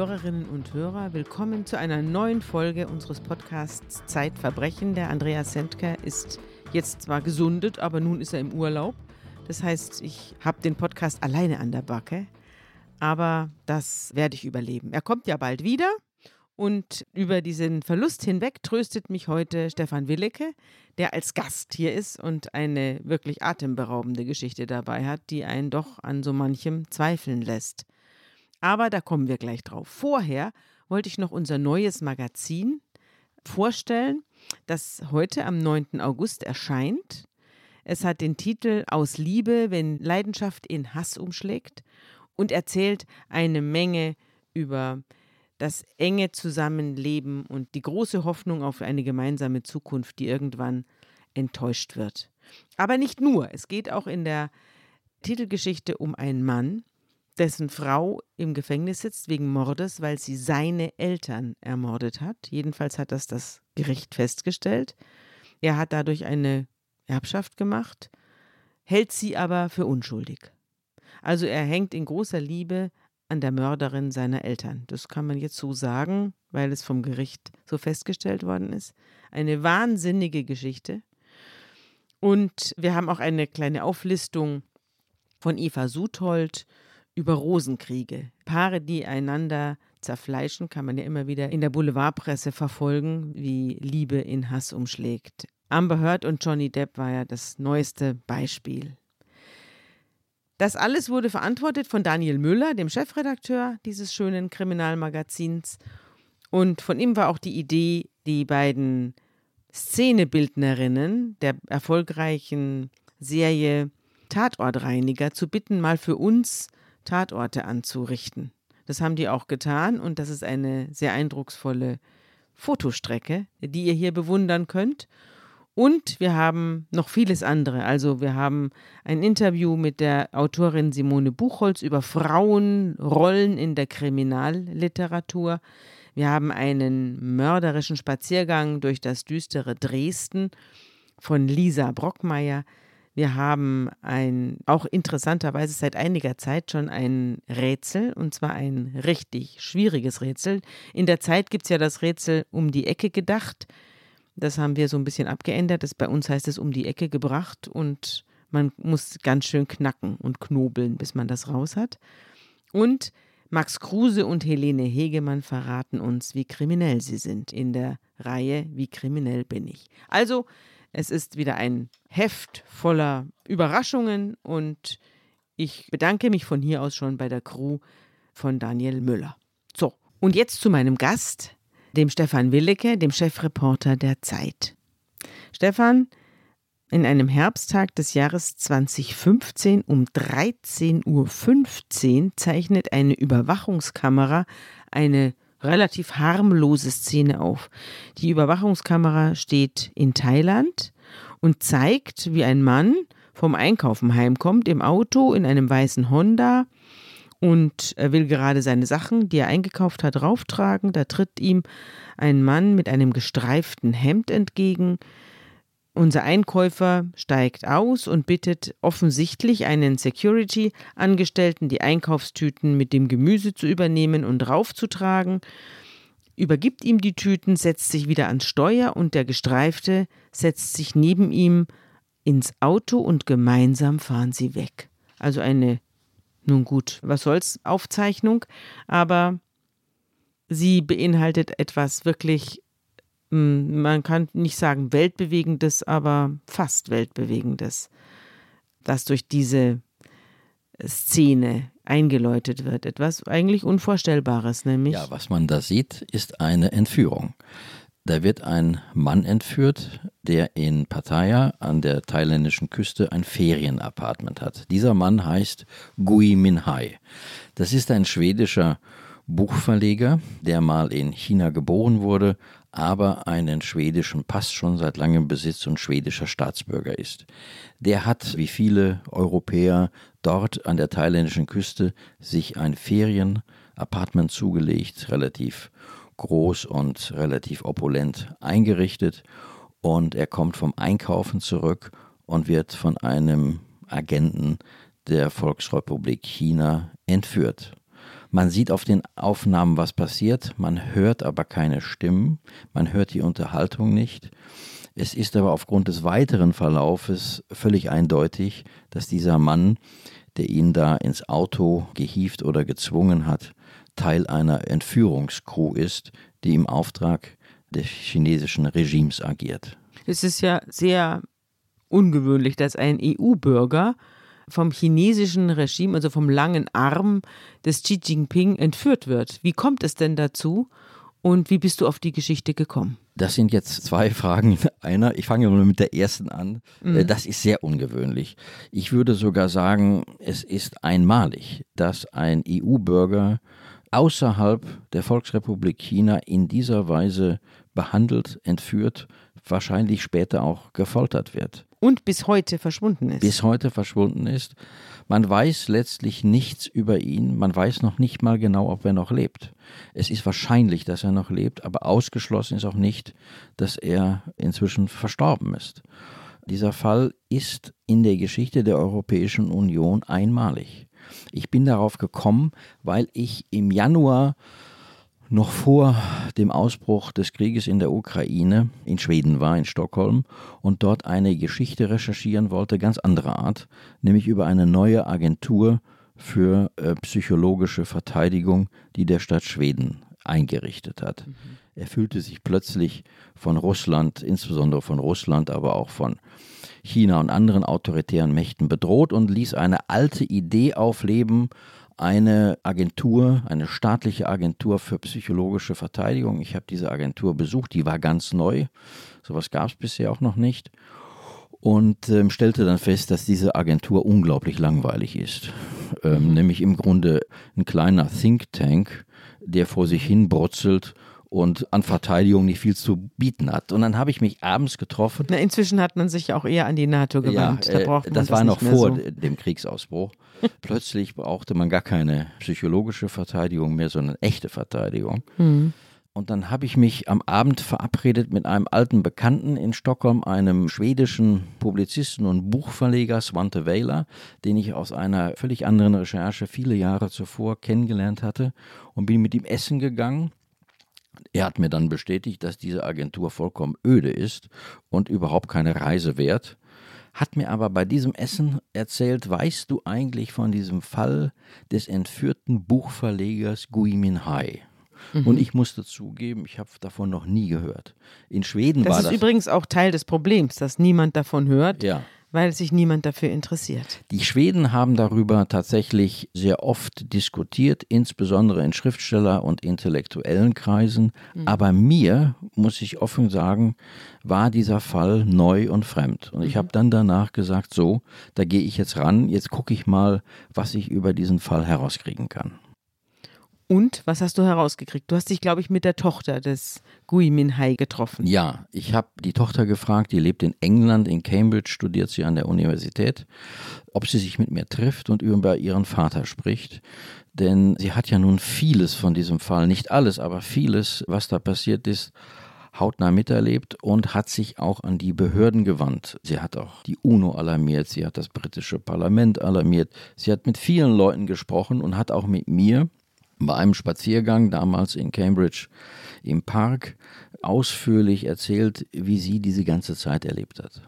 Hörerinnen und Hörer, willkommen zu einer neuen Folge unseres Podcasts Zeitverbrechen. Der Andreas Sendker ist jetzt zwar gesundet, aber nun ist er im Urlaub. Das heißt, ich habe den Podcast alleine an der Backe, aber das werde ich überleben. Er kommt ja bald wieder und über diesen Verlust hinweg tröstet mich heute Stefan Willecke, der als Gast hier ist und eine wirklich atemberaubende Geschichte dabei hat, die einen doch an so manchem zweifeln lässt. Aber da kommen wir gleich drauf. Vorher wollte ich noch unser neues Magazin vorstellen, das heute am 9. August erscheint. Es hat den Titel Aus Liebe, wenn Leidenschaft in Hass umschlägt und erzählt eine Menge über das enge Zusammenleben und die große Hoffnung auf eine gemeinsame Zukunft, die irgendwann enttäuscht wird. Aber nicht nur, es geht auch in der Titelgeschichte um einen Mann, dessen Frau im Gefängnis sitzt wegen Mordes, weil sie seine Eltern ermordet hat. Jedenfalls hat das das Gericht festgestellt. Er hat dadurch eine Erbschaft gemacht, hält sie aber für unschuldig. Also er hängt in großer Liebe an der Mörderin seiner Eltern. Das kann man jetzt so sagen, weil es vom Gericht so festgestellt worden ist. Eine wahnsinnige Geschichte. Und wir haben auch eine kleine Auflistung von Eva Suthold über Rosenkriege. Paare, die einander zerfleischen, kann man ja immer wieder in der Boulevardpresse verfolgen, wie Liebe in Hass umschlägt. Amber Heard und Johnny Depp war ja das neueste Beispiel. Das alles wurde verantwortet von Daniel Müller, dem Chefredakteur dieses schönen Kriminalmagazins. Und von ihm war auch die Idee, die beiden Szenebildnerinnen der erfolgreichen Serie Tatortreiniger zu bitten, mal für uns Tatorte anzurichten. Das haben die auch getan und das ist eine sehr eindrucksvolle Fotostrecke, die ihr hier bewundern könnt. Und wir haben noch vieles andere. Also wir haben ein Interview mit der Autorin Simone Buchholz über Frauenrollen in der Kriminalliteratur. Wir haben einen mörderischen Spaziergang durch das düstere Dresden von Lisa Brockmeier. Wir haben ein, auch interessanterweise seit einiger Zeit schon ein Rätsel, und zwar ein richtig schwieriges Rätsel. In der Zeit gibt es ja das Rätsel um die Ecke gedacht. Das haben wir so ein bisschen abgeändert. Das, bei uns heißt es um die Ecke gebracht und man muss ganz schön knacken und knobeln, bis man das raus hat. Und Max Kruse und Helene Hegemann verraten uns, wie kriminell sie sind in der Reihe Wie kriminell bin ich. Also, es ist wieder ein Heft voller Überraschungen und ich bedanke mich von hier aus schon bei der Crew von Daniel Müller. So, und jetzt zu meinem Gast, dem Stefan Willecke, dem Chefreporter der Zeit. Stefan, in einem Herbsttag des Jahres 2015 um 13.15 Uhr zeichnet eine Überwachungskamera eine relativ harmlose Szene auf. Die Überwachungskamera steht in Thailand und zeigt, wie ein Mann vom Einkaufen heimkommt im Auto in einem weißen Honda und er will gerade seine Sachen, die er eingekauft hat, rauftragen. Da tritt ihm ein Mann mit einem gestreiften Hemd entgegen. Unser Einkäufer steigt aus und bittet offensichtlich einen Security-Angestellten, die Einkaufstüten mit dem Gemüse zu übernehmen und raufzutragen, übergibt ihm die Tüten, setzt sich wieder ans Steuer und der Gestreifte setzt sich neben ihm ins Auto und gemeinsam fahren sie weg. Also eine nun gut, was soll's, Aufzeichnung, aber sie beinhaltet etwas wirklich, man kann nicht sagen weltbewegendes, aber fast weltbewegendes, das durch diese Szene eingeläutet wird. Etwas eigentlich Unvorstellbares, nämlich. Ja, was man da sieht, ist eine Entführung. Da wird ein Mann entführt, der in Pattaya an der thailändischen Küste ein Ferienapartment hat. Dieser Mann heißt Gui Minhai. Das ist ein schwedischer Buchverleger, der mal in China geboren wurde, aber einen schwedischen Pass schon seit langem besitzt und schwedischer Staatsbürger ist. Der hat, wie viele Europäer, dort an der thailändischen Küste sich ein Ferienapartment zugelegt, relativ groß und relativ opulent eingerichtet und er kommt vom Einkaufen zurück und wird von einem Agenten der Volksrepublik China entführt. Man sieht auf den Aufnahmen, was passiert, man hört aber keine Stimmen, man hört die Unterhaltung nicht. Es ist aber aufgrund des weiteren Verlaufes völlig eindeutig, dass dieser Mann, der ihn da ins Auto gehievt oder gezwungen hat, Teil einer Entführungskrew ist, die im Auftrag des chinesischen Regimes agiert. Es ist ja sehr ungewöhnlich, dass ein EU-Bürger vom chinesischen Regime, also vom langen Arm des Xi Jinping entführt wird. Wie kommt es denn dazu und wie bist du auf die Geschichte gekommen? Das sind jetzt zwei Fragen in einer. Ich fange mal mit der ersten an. Mhm. Das ist sehr ungewöhnlich. Ich würde sogar sagen, es ist einmalig, dass ein EU-Bürger außerhalb der Volksrepublik China in dieser Weise behandelt, entführt, wahrscheinlich später auch gefoltert wird. Und bis heute verschwunden ist. Bis heute verschwunden ist. Man weiß letztlich nichts über ihn. Man weiß noch nicht mal genau, ob er noch lebt. Es ist wahrscheinlich, dass er noch lebt, aber ausgeschlossen ist auch nicht, dass er inzwischen verstorben ist. Dieser Fall ist in der Geschichte der Europäischen Union einmalig. Ich bin darauf gekommen, weil ich im Januar noch vor dem Ausbruch des Krieges in der Ukraine in Schweden war, in Stockholm, und dort eine Geschichte recherchieren wollte, ganz anderer Art, nämlich über eine neue Agentur für äh, psychologische Verteidigung, die der Stadt Schweden eingerichtet hat. Mhm. Er fühlte sich plötzlich von Russland, insbesondere von Russland, aber auch von China und anderen autoritären Mächten bedroht und ließ eine alte Idee aufleben, eine Agentur, eine staatliche Agentur für psychologische Verteidigung. Ich habe diese Agentur besucht, die war ganz neu. Sowas gab es bisher auch noch nicht. Und ähm, stellte dann fest, dass diese Agentur unglaublich langweilig ist. Ähm, mhm. Nämlich im Grunde ein kleiner Think Tank, der vor sich hin brutzelt und an Verteidigung nicht viel zu bieten hat. Und dann habe ich mich abends getroffen. Na, inzwischen hat man sich auch eher an die NATO gewandt. Ja, äh, da das, das war noch vor so. dem Kriegsausbruch. Plötzlich brauchte man gar keine psychologische Verteidigung mehr, sondern echte Verteidigung. Mhm. Und dann habe ich mich am Abend verabredet mit einem alten Bekannten in Stockholm, einem schwedischen Publizisten und Buchverleger, Svante Weiler, den ich aus einer völlig anderen Recherche viele Jahre zuvor kennengelernt hatte und bin mit ihm essen gegangen. Er hat mir dann bestätigt, dass diese Agentur vollkommen öde ist und überhaupt keine Reise wert. Hat mir aber bei diesem Essen erzählt, weißt du eigentlich von diesem Fall des entführten Buchverlegers Gui Minhai? Mhm. Und ich musste zugeben, ich habe davon noch nie gehört. In Schweden das war das. Das ist übrigens auch Teil des Problems, dass niemand davon hört. Ja weil sich niemand dafür interessiert. Die Schweden haben darüber tatsächlich sehr oft diskutiert, insbesondere in Schriftsteller- und intellektuellen Kreisen. Mhm. Aber mir, muss ich offen sagen, war dieser Fall neu und fremd. Und ich mhm. habe dann danach gesagt, so, da gehe ich jetzt ran, jetzt gucke ich mal, was ich über diesen Fall herauskriegen kann. Und was hast du herausgekriegt? Du hast dich, glaube ich, mit der Tochter des Gui Minhai getroffen. Ja, ich habe die Tochter gefragt, die lebt in England, in Cambridge, studiert sie an der Universität, ob sie sich mit mir trifft und über ihren Vater spricht. Denn sie hat ja nun vieles von diesem Fall, nicht alles, aber vieles, was da passiert ist, hautnah miterlebt und hat sich auch an die Behörden gewandt. Sie hat auch die UNO alarmiert, sie hat das britische Parlament alarmiert, sie hat mit vielen Leuten gesprochen und hat auch mit mir bei einem Spaziergang damals in Cambridge im Park ausführlich erzählt, wie sie diese ganze Zeit erlebt hat.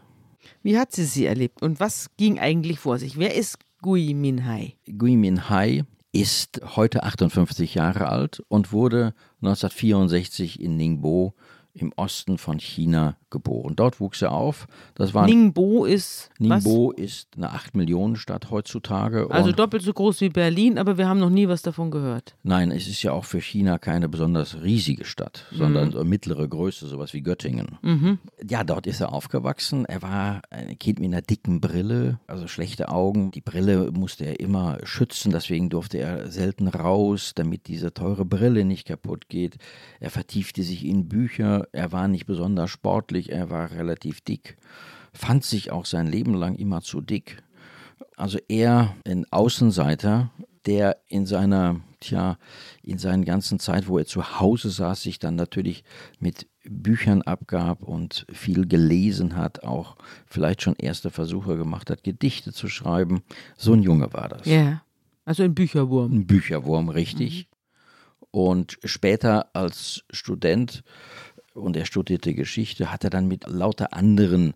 Wie hat sie sie erlebt und was ging eigentlich vor sich? Wer ist Gui Minhai? Gui Minhai ist heute 58 Jahre alt und wurde 1964 in Ningbo im Osten von China geboren. Dort wuchs er auf. Das war Ningbo ist Ningbo was? ist eine 8 Millionen Stadt heutzutage. Also doppelt so groß wie Berlin, aber wir haben noch nie was davon gehört. Nein, es ist ja auch für China keine besonders riesige Stadt, sondern mhm. mittlere Größe, sowas wie Göttingen. Mhm. Ja, dort ist er aufgewachsen. Er war ein Kind mit einer dicken Brille, also schlechte Augen. Die Brille musste er immer schützen, deswegen durfte er selten raus, damit diese teure Brille nicht kaputt geht. Er vertiefte sich in Bücher. Er war nicht besonders sportlich er war relativ dick, fand sich auch sein Leben lang immer zu dick. Also er, ein Außenseiter, der in seiner, tja, in seiner ganzen Zeit, wo er zu Hause saß, sich dann natürlich mit Büchern abgab und viel gelesen hat, auch vielleicht schon erste Versuche gemacht hat, Gedichte zu schreiben. So ein Junge war das. Ja. Also ein Bücherwurm. Ein Bücherwurm, richtig. Mhm. Und später als Student, und er studierte Geschichte, hat er dann mit lauter anderen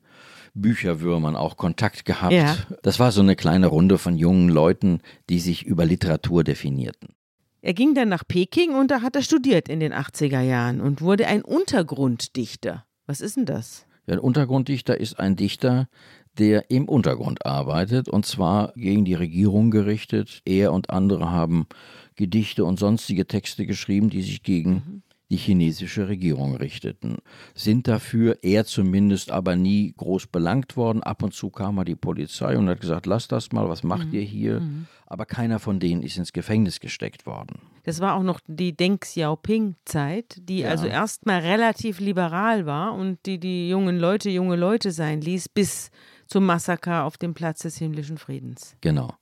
Bücherwürmern auch Kontakt gehabt. Ja. Das war so eine kleine Runde von jungen Leuten, die sich über Literatur definierten. Er ging dann nach Peking und da hat er studiert in den 80er Jahren und wurde ein Untergrunddichter. Was ist denn das? Ja, ein Untergrunddichter ist ein Dichter, der im Untergrund arbeitet und zwar gegen die Regierung gerichtet. Er und andere haben Gedichte und sonstige Texte geschrieben, die sich gegen mhm die chinesische Regierung richteten. Sind dafür, er zumindest, aber nie groß belangt worden. Ab und zu kam mal die Polizei und hat gesagt, lass das mal, was macht mhm. ihr hier? Mhm. Aber keiner von denen ist ins Gefängnis gesteckt worden. Das war auch noch die Deng Xiaoping-Zeit, die ja. also erstmal relativ liberal war und die die jungen Leute junge Leute sein ließ, bis zum Massaker auf dem Platz des himmlischen Friedens. Genau.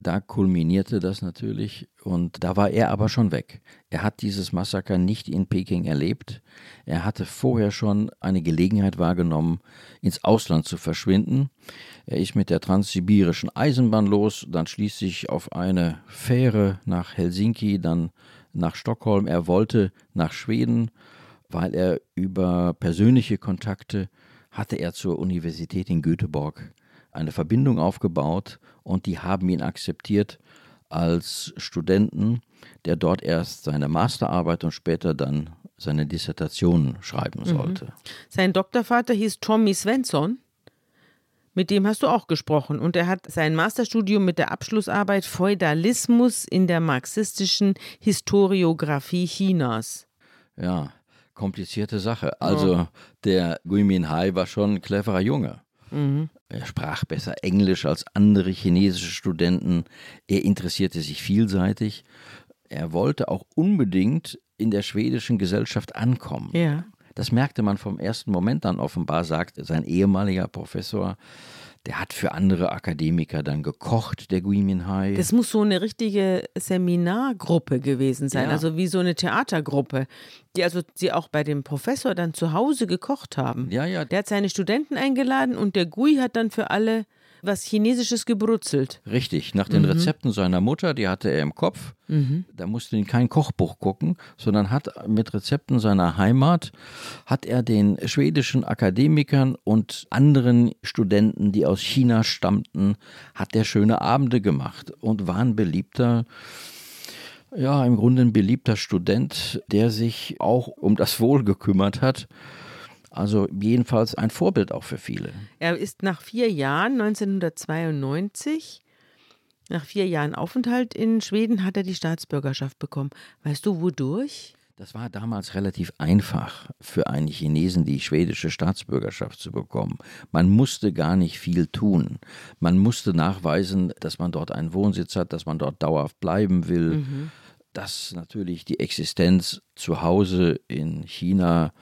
Da kulminierte das natürlich und da war er aber schon weg. Er hat dieses Massaker nicht in Peking erlebt. Er hatte vorher schon eine Gelegenheit wahrgenommen, ins Ausland zu verschwinden. Er ist mit der transsibirischen Eisenbahn los, dann schließlich auf eine Fähre nach Helsinki, dann nach Stockholm. Er wollte nach Schweden, weil er über persönliche Kontakte hatte er zur Universität in Göteborg eine Verbindung aufgebaut und die haben ihn akzeptiert als Studenten, der dort erst seine Masterarbeit und später dann seine Dissertation schreiben mhm. sollte. Mhm. Sein Doktorvater hieß Tommy Svensson. Mit dem hast du auch gesprochen und er hat sein Masterstudium mit der Abschlussarbeit Feudalismus in der marxistischen Historiographie Chinas. Ja, komplizierte Sache. Also oh. der Gui Minhai war schon ein cleverer Junge. Mhm. Er sprach besser Englisch als andere chinesische Studenten. Er interessierte sich vielseitig. Er wollte auch unbedingt in der schwedischen Gesellschaft ankommen. Ja. Das merkte man vom ersten Moment an offenbar, sagt sein ehemaliger Professor der hat für andere Akademiker dann gekocht, der Gui Minhai. Das muss so eine richtige Seminargruppe gewesen sein, ja. also wie so eine Theatergruppe, die also sie auch bei dem Professor dann zu Hause gekocht haben. Ja, ja. Der hat seine Studenten eingeladen und der Gui hat dann für alle was Chinesisches gebrutzelt. Richtig, nach den mhm. Rezepten seiner Mutter, die hatte er im Kopf. Mhm. Da musste ihn kein Kochbuch gucken, sondern hat mit Rezepten seiner Heimat, hat er den schwedischen Akademikern und anderen Studenten, die aus China stammten, hat er schöne Abende gemacht und war ein beliebter ja, im Grunde ein beliebter Student, der sich auch um das Wohl gekümmert hat also jedenfalls ein Vorbild auch für viele. Er ist nach vier Jahren, 1992, nach vier Jahren Aufenthalt in Schweden, hat er die Staatsbürgerschaft bekommen. Weißt du, wodurch? Das war damals relativ einfach für einen Chinesen, die schwedische Staatsbürgerschaft zu bekommen. Man musste gar nicht viel tun. Man musste nachweisen, dass man dort einen Wohnsitz hat, dass man dort dauerhaft bleiben will, mhm. dass natürlich die Existenz zu Hause in China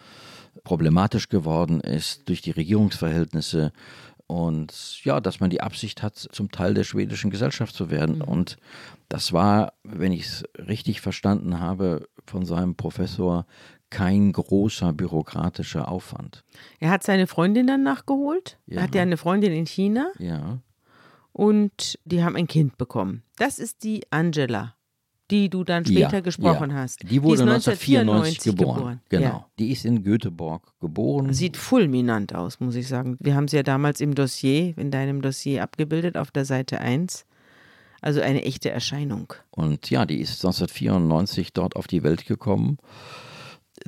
problematisch geworden ist durch die Regierungsverhältnisse und ja, dass man die Absicht hat, zum Teil der schwedischen Gesellschaft zu werden. Mhm. Und das war, wenn ich es richtig verstanden habe, von seinem Professor kein großer bürokratischer Aufwand. Er hat seine Freundin dann nachgeholt. Ja. Er hat ja eine Freundin in China. Ja. Und die haben ein Kind bekommen. Das ist die Angela die du dann später ja, gesprochen ja. hast. Die wurde die 1994 geboren. geboren. Genau. Ja. Die ist in Göteborg geboren. Sieht fulminant aus, muss ich sagen. Wir haben sie ja damals im Dossier, in deinem Dossier abgebildet, auf der Seite 1. Also eine echte Erscheinung. Und ja, die ist 1994 dort auf die Welt gekommen.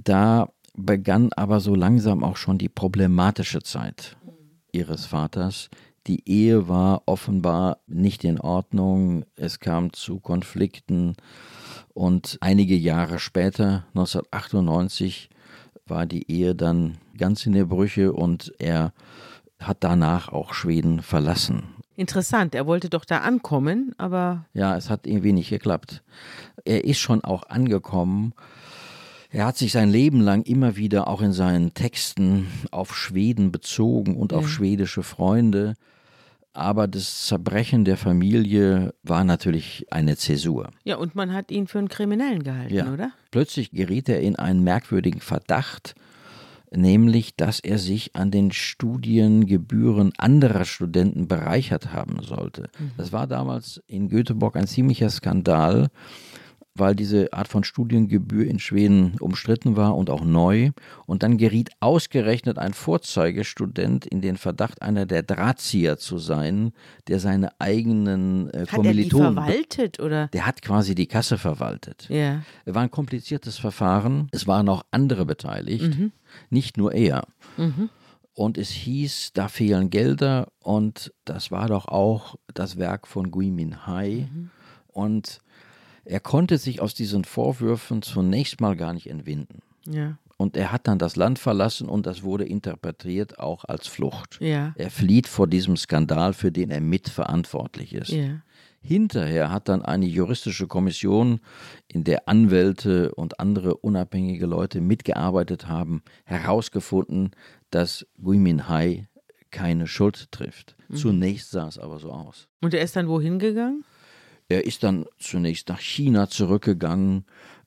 Da begann aber so langsam auch schon die problematische Zeit ihres Vaters, die Ehe war offenbar nicht in Ordnung. Es kam zu Konflikten. Und einige Jahre später, 1998, war die Ehe dann ganz in der Brüche und er hat danach auch Schweden verlassen. Interessant, er wollte doch da ankommen, aber. Ja, es hat irgendwie nicht geklappt. Er ist schon auch angekommen er hat sich sein Leben lang immer wieder auch in seinen Texten auf Schweden bezogen und ja. auf schwedische Freunde. Aber das Zerbrechen der Familie war natürlich eine Zäsur. Ja, und man hat ihn für einen Kriminellen gehalten, ja. oder? Plötzlich geriet er in einen merkwürdigen Verdacht. nämlich dass er sich an den Studiengebühren anderer Studenten bereichert haben sollte. Das war damals in Göteborg ein ziemlicher Skandal, weil diese Art von Studiengebühr in Schweden umstritten war und auch neu. Und dann geriet ausgerechnet ein Vorzeigestudent in den Verdacht, einer der Drahtzieher zu sein, der seine eigenen äh, Hat er die Kommilitonen. verwaltet oder? der hat quasi die Kasse verwaltet. Ja. Es war ein kompliziertes Verfahren. Es waren auch andere beteiligt, nicht nur er. Und es hieß, da fehlen Gelder und das war doch auch das Werk von Gui Min Hai. Und er konnte sich aus diesen Vorwürfen zunächst mal gar nicht entwinden. Ja. Und er hat dann das Land verlassen und das wurde interpretiert auch als Flucht. Ja. Er flieht vor diesem Skandal, für den er mitverantwortlich ist. Ja. Hinterher hat dann eine juristische Kommission, in der Anwälte und andere unabhängige Leute mitgearbeitet haben, herausgefunden, dass Gui Min Hai keine Schuld trifft. Zunächst sah es aber so aus. Und er ist dann wohin gegangen? Er ist dann zunächst nach China zurückgegangen.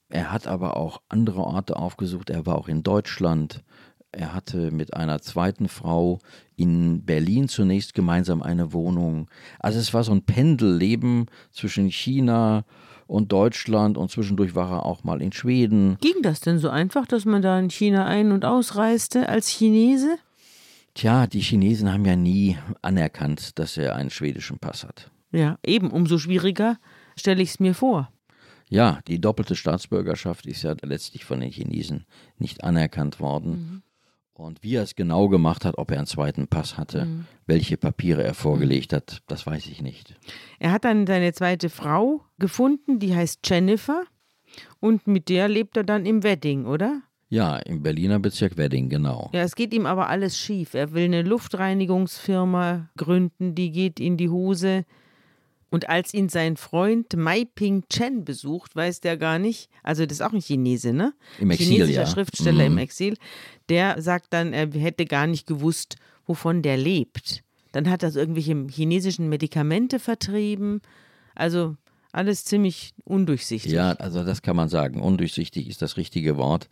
Er hat aber auch andere Orte aufgesucht. Er war auch in Deutschland. Er hatte mit einer zweiten Frau in Berlin zunächst gemeinsam eine Wohnung. Also es war so ein Pendelleben zwischen China und Deutschland und zwischendurch war er auch mal in Schweden. Ging das denn so einfach, dass man da in China ein- und ausreiste als Chinese? Tja, die Chinesen haben ja nie anerkannt, dass er einen schwedischen Pass hat. Ja, eben, umso schwieriger stelle ich es mir vor. Ja, die doppelte Staatsbürgerschaft ist ja letztlich von den Chinesen nicht anerkannt worden. Mhm. Und wie er es genau gemacht hat, ob er einen zweiten Pass hatte, Mhm. welche Papiere er vorgelegt hat, das weiß ich nicht. Er hat dann seine zweite Frau gefunden, die heißt Jennifer. Und mit der lebt er dann im Wedding, oder? Ja, im Berliner Bezirk Wedding, genau. Ja, es geht ihm aber alles schief. Er will eine Luftreinigungsfirma gründen, die geht in die Hose. Und als ihn sein Freund Mai Ping Chen besucht, weiß der gar nicht, also das ist auch ein Chinese, ne? Im Exil, Chinesischer ja. Schriftsteller Mhm. im Exil, der sagt dann, er hätte gar nicht gewusst, wovon der lebt. Dann hat er irgendwelche chinesischen Medikamente vertrieben. Also alles ziemlich undurchsichtig. Ja, also das kann man sagen. Undurchsichtig ist das richtige Wort.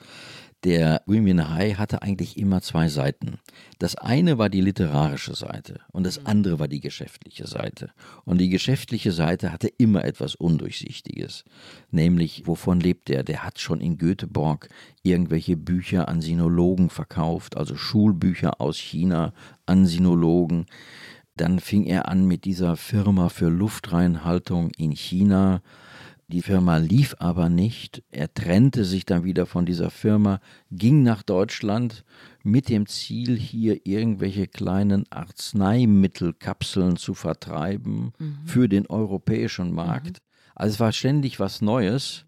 Der Gui Min Hai hatte eigentlich immer zwei Seiten. Das eine war die literarische Seite und das andere war die geschäftliche Seite. Und die geschäftliche Seite hatte immer etwas Undurchsichtiges. Nämlich, wovon lebt er? Der hat schon in Göteborg irgendwelche Bücher an Sinologen verkauft, also Schulbücher aus China an Sinologen. Dann fing er an mit dieser Firma für Luftreinhaltung in China. Die Firma lief aber nicht. Er trennte sich dann wieder von dieser Firma, ging nach Deutschland mit dem Ziel, hier irgendwelche kleinen Arzneimittelkapseln zu vertreiben für den europäischen Markt. Also es war ständig was Neues,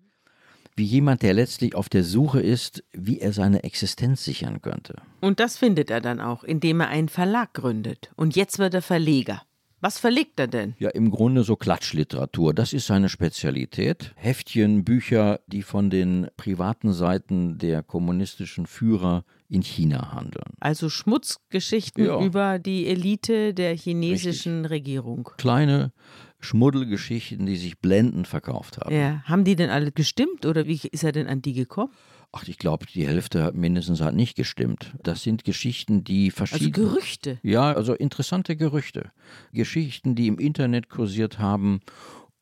wie jemand, der letztlich auf der Suche ist, wie er seine Existenz sichern könnte. Und das findet er dann auch, indem er einen Verlag gründet. Und jetzt wird er Verleger. Was verlegt er denn? Ja, im Grunde so Klatschliteratur. Das ist seine Spezialität. Heftchen, Bücher, die von den privaten Seiten der kommunistischen Führer in China handeln. Also Schmutzgeschichten Ja. über die Elite der chinesischen Regierung. Kleine Schmuddelgeschichten, die sich blendend verkauft haben. Ja. Haben die denn alle gestimmt oder wie ist er denn an die gekommen? Ach, ich glaube, die Hälfte hat mindestens hat nicht gestimmt. Das sind Geschichten, die Also verschieden. Gerüchte. Ja, also interessante Gerüchte. Geschichten, die im Internet kursiert haben,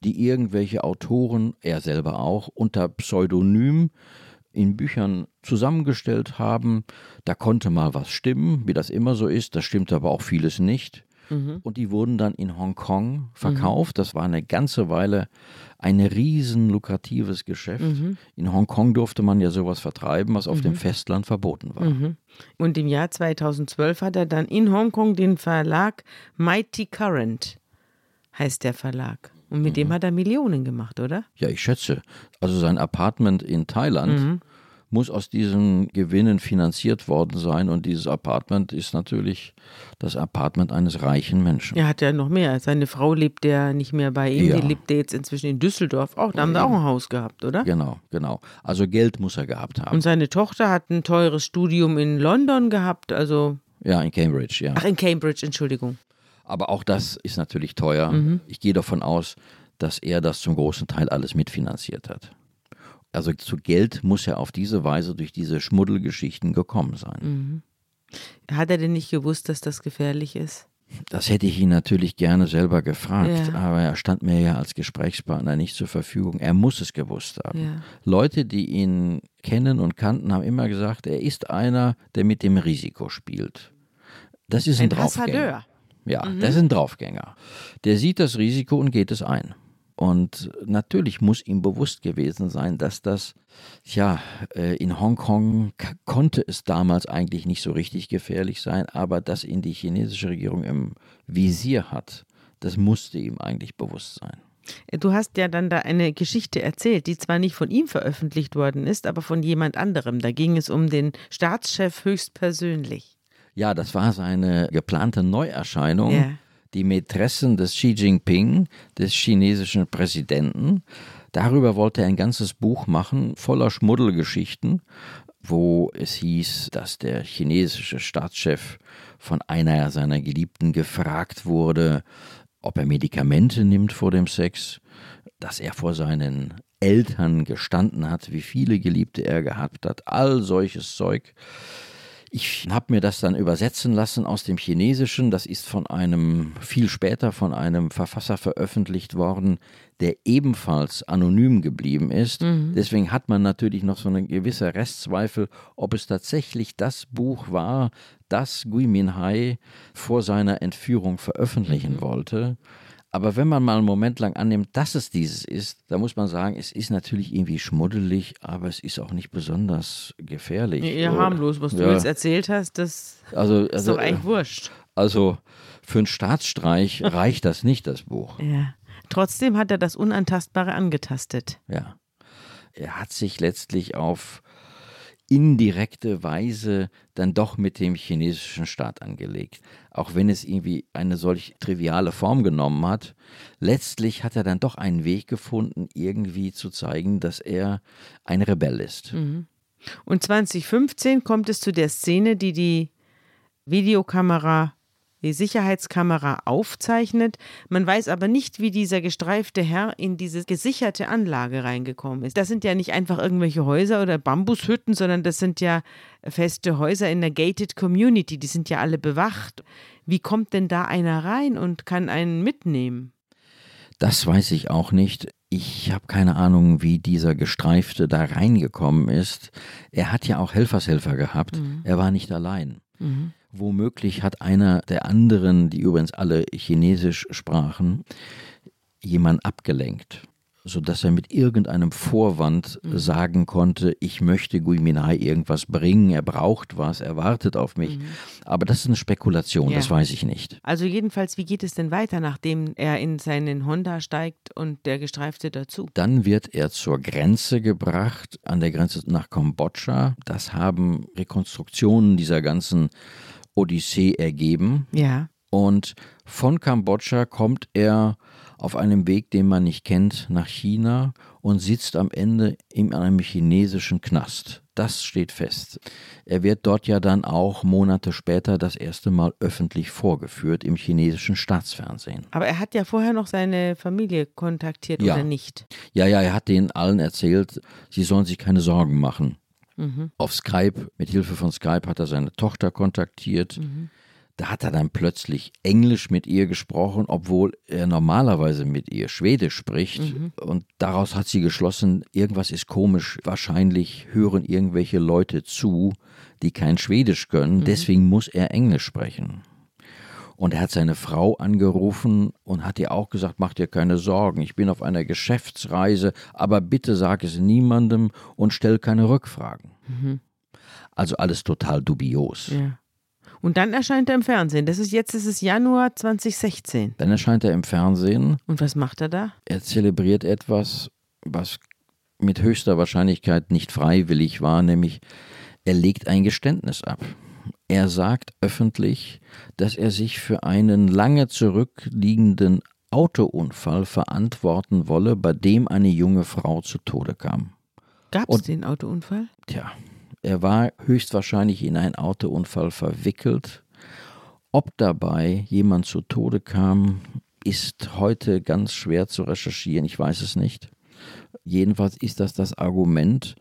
die irgendwelche Autoren, er selber auch, unter Pseudonym in Büchern zusammengestellt haben. Da konnte mal was stimmen, wie das immer so ist. Da stimmte aber auch vieles nicht. Und die wurden dann in Hongkong verkauft. Das war eine ganze Weile ein riesen lukratives Geschäft. In Hongkong durfte man ja sowas vertreiben, was auf dem Festland verboten war. Und im Jahr 2012 hat er dann in Hongkong den Verlag Mighty Current, heißt der Verlag. Und mit dem hat er Millionen gemacht, oder? Ja, ich schätze. Also sein Apartment in Thailand muss aus diesen Gewinnen finanziert worden sein. Und dieses Apartment ist natürlich das Apartment eines reichen Menschen. Er hat ja noch mehr. Seine Frau lebt ja nicht mehr bei ihm. Ja. Die lebt ja jetzt inzwischen in Düsseldorf. Auch, da haben sie auch ein Haus gehabt, oder? Genau, genau. Also Geld muss er gehabt haben. Und seine Tochter hat ein teures Studium in London gehabt, also, Ja, in Cambridge, ja. ach, in Cambridge, Entschuldigung. Aber auch das ist natürlich teuer. Ich gehe davon aus, dass er das zum großen Teil alles mitfinanziert hat. Also zu Geld muss er auf diese Weise durch diese Schmuddelgeschichten gekommen sein. Mhm. Hat er denn nicht gewusst, dass das gefährlich ist? Das hätte ich ihn natürlich gerne selber gefragt, Ja. aber er stand mir ja als Gesprächspartner nicht zur Verfügung. Er muss es gewusst haben. Ja. Leute, die ihn kennen und kannten, haben immer gesagt, er ist einer, der mit dem Risiko spielt. Das ist ein, Ein Draufgänger. Hasardeur. Ja, das ist ein Draufgänger. Der sieht das Risiko und geht es ein. Und natürlich muss ihm bewusst gewesen sein, dass das, ja, äh, in Hongkong konnte es damals eigentlich nicht so richtig gefährlich sein, aber dass ihn die chinesische Regierung im Visier hat, das musste ihm eigentlich bewusst sein. Du hast ja dann da eine Geschichte erzählt, die zwar nicht von ihm veröffentlicht worden ist, aber von jemand anderem. Da ging es um den Staatschef höchstpersönlich. Ja, das war seine geplante Neuerscheinung. Ja. Die Mätressen des Xi Jinping, des chinesischen Präsidenten. Darüber wollte er ein ganzes Buch machen, voller Schmuddelgeschichten, wo es hieß, dass der chinesische Staatschef von einer seiner Geliebten gefragt wurde, ob er Medikamente nimmt vor dem Sex, dass er vor seinen Eltern gestanden hat, wie viele Geliebte er gehabt hat, all solches Zeug. Ich habe mir das dann übersetzen lassen aus dem Chinesischen. Das ist von einem, viel später von einem Verfasser veröffentlicht worden, der ebenfalls anonym geblieben ist. Deswegen hat man natürlich noch so eine gewisse Restzweifel, ob es tatsächlich das Buch war, das Gui Minhai vor seiner Entführung veröffentlichen wollte. Aber wenn man mal einen Moment lang annimmt, dass es dieses ist, dann muss man sagen, es ist natürlich irgendwie schmuddelig, aber es ist auch nicht besonders gefährlich. Ja, Oder- harmlos, was du Ja. jetzt erzählt hast, das Also, ist also, doch eigentlich wurscht. also für einen Staatsstreich reicht das nicht, das Buch. Ja. Trotzdem hat er das Unantastbare angetastet. Ja. Er hat sich letztlich auf indirekte Weise dann doch mit dem chinesischen Staat angelegt. Auch wenn es irgendwie eine solch triviale Form genommen hat, letztlich hat er dann doch einen Weg gefunden, irgendwie zu zeigen, dass er ein Rebell ist. Und 2015 kommt es zu der Szene, die die Videokamera, die Sicherheitskamera aufzeichnet. Man weiß aber nicht, wie dieser gestreifte Herr in diese gesicherte Anlage reingekommen ist. Das sind ja nicht einfach irgendwelche Häuser oder Bambushütten, sondern das sind ja feste Häuser in der gated Community. Die sind ja alle bewacht. Wie kommt denn da einer rein und kann einen mitnehmen? Das weiß ich auch nicht. Ich habe keine Ahnung, wie dieser Gestreifte da reingekommen ist. Er hat ja auch Helfershelfer gehabt. Er war nicht allein. Womöglich hat einer der anderen, die übrigens alle Chinesisch sprachen, jemanden abgelenkt, sodass er mit irgendeinem Vorwand sagen konnte, ich möchte Gui Minhai irgendwas bringen, er braucht was, er wartet auf mich. Aber das ist eine Spekulation, Ja. das weiß ich nicht. Also jedenfalls, wie geht es denn weiter, nachdem er in seinen Honda steigt und der Gestreifte dazu? Dann wird er zur Grenze gebracht, an der Grenze nach Kambodscha. Das haben Rekonstruktionen dieser ganzen Odyssee ergeben. Ja. Und von Kambodscha kommt er auf einem Weg, den man nicht kennt, nach China und sitzt am Ende in einem chinesischen Knast. Das steht fest. Er wird dort ja dann auch Monate später das erste Mal öffentlich vorgeführt im chinesischen Staatsfernsehen. Aber er hat ja vorher noch seine Familie kontaktiert Ja. oder nicht? Ja, ja, er hat denen allen erzählt, sie sollen sich keine Sorgen machen. Auf Skype, mit Hilfe von Skype hat er seine Tochter kontaktiert. Da hat er dann plötzlich Englisch mit ihr gesprochen, obwohl er normalerweise mit ihr Schwedisch spricht. Und daraus hat sie geschlossen, irgendwas ist komisch. Wahrscheinlich hören irgendwelche Leute zu, die kein Schwedisch können. Deswegen muss er Englisch sprechen. Und er hat seine Frau angerufen und hat ihr auch gesagt, mach dir keine Sorgen, ich bin auf einer Geschäftsreise, aber bitte sag es niemandem und stell keine Rückfragen. Also alles total dubios. Ja. Und dann erscheint er im Fernsehen. Das ist jetzt ist es Januar 2016. Dann erscheint er im Fernsehen, Und was macht er da? er zelebriert etwas, was mit höchster Wahrscheinlichkeit nicht freiwillig war, nämlich er legt ein Geständnis ab. Er sagt öffentlich, dass er sich für einen lange zurückliegenden Autounfall verantworten wolle, bei dem eine junge Frau zu Tode kam. Gab es den Autounfall? Tja, er war höchstwahrscheinlich in einen Autounfall verwickelt. Ob dabei jemand zu Tode kam, ist heute ganz schwer zu recherchieren. Ich weiß es nicht. Jedenfalls ist das das Argument,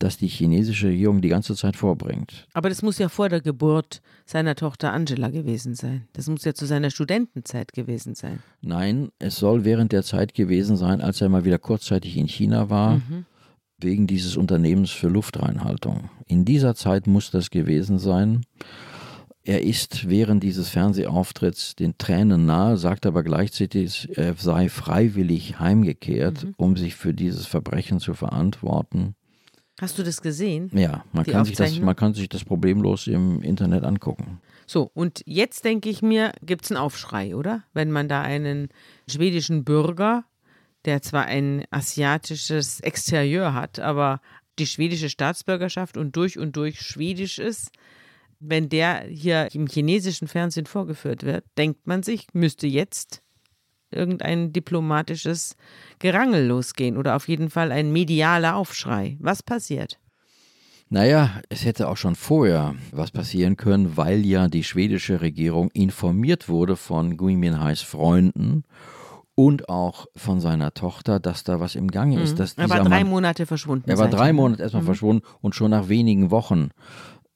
das die chinesische Regierung die ganze Zeit vorbringt. Aber das muss ja vor der Geburt seiner Tochter Angela gewesen sein. Das muss ja zu seiner Studentenzeit gewesen sein. Nein, es soll während der Zeit gewesen sein, als er mal wieder kurzzeitig in China war, mhm. wegen dieses Unternehmens für Luftreinhaltung. In dieser Zeit muss das gewesen sein. Er ist während dieses Fernsehaufitts den Tränen nahe, sagt aber gleichzeitig, er sei freiwillig heimgekehrt, mhm. um sich für dieses Verbrechen zu verantworten. Hast du das gesehen? Ja, man kann, sich das, man kann sich das problemlos im Internet angucken. So, und jetzt denke ich mir, gibt es einen Aufschrei, oder? Wenn man da einen schwedischen Bürger, der zwar ein asiatisches Exterieur hat, aber die schwedische Staatsbürgerschaft und durch und durch schwedisch ist, wenn der hier im chinesischen Fernsehen vorgeführt wird, denkt man sich, müsste jetzt irgendein diplomatisches Gerangel losgehen oder auf jeden Fall ein medialer Aufschrei. Was passiert? Naja, es hätte auch schon vorher was passieren können, weil ja die schwedische Regierung informiert wurde von Gui Minhais Freunden und auch von seiner Tochter, dass da was im Gange ist. Mhm. Dass er war drei Mann, Monate verschwunden. Er war drei Monate erstmal mhm. verschwunden und schon nach wenigen Wochen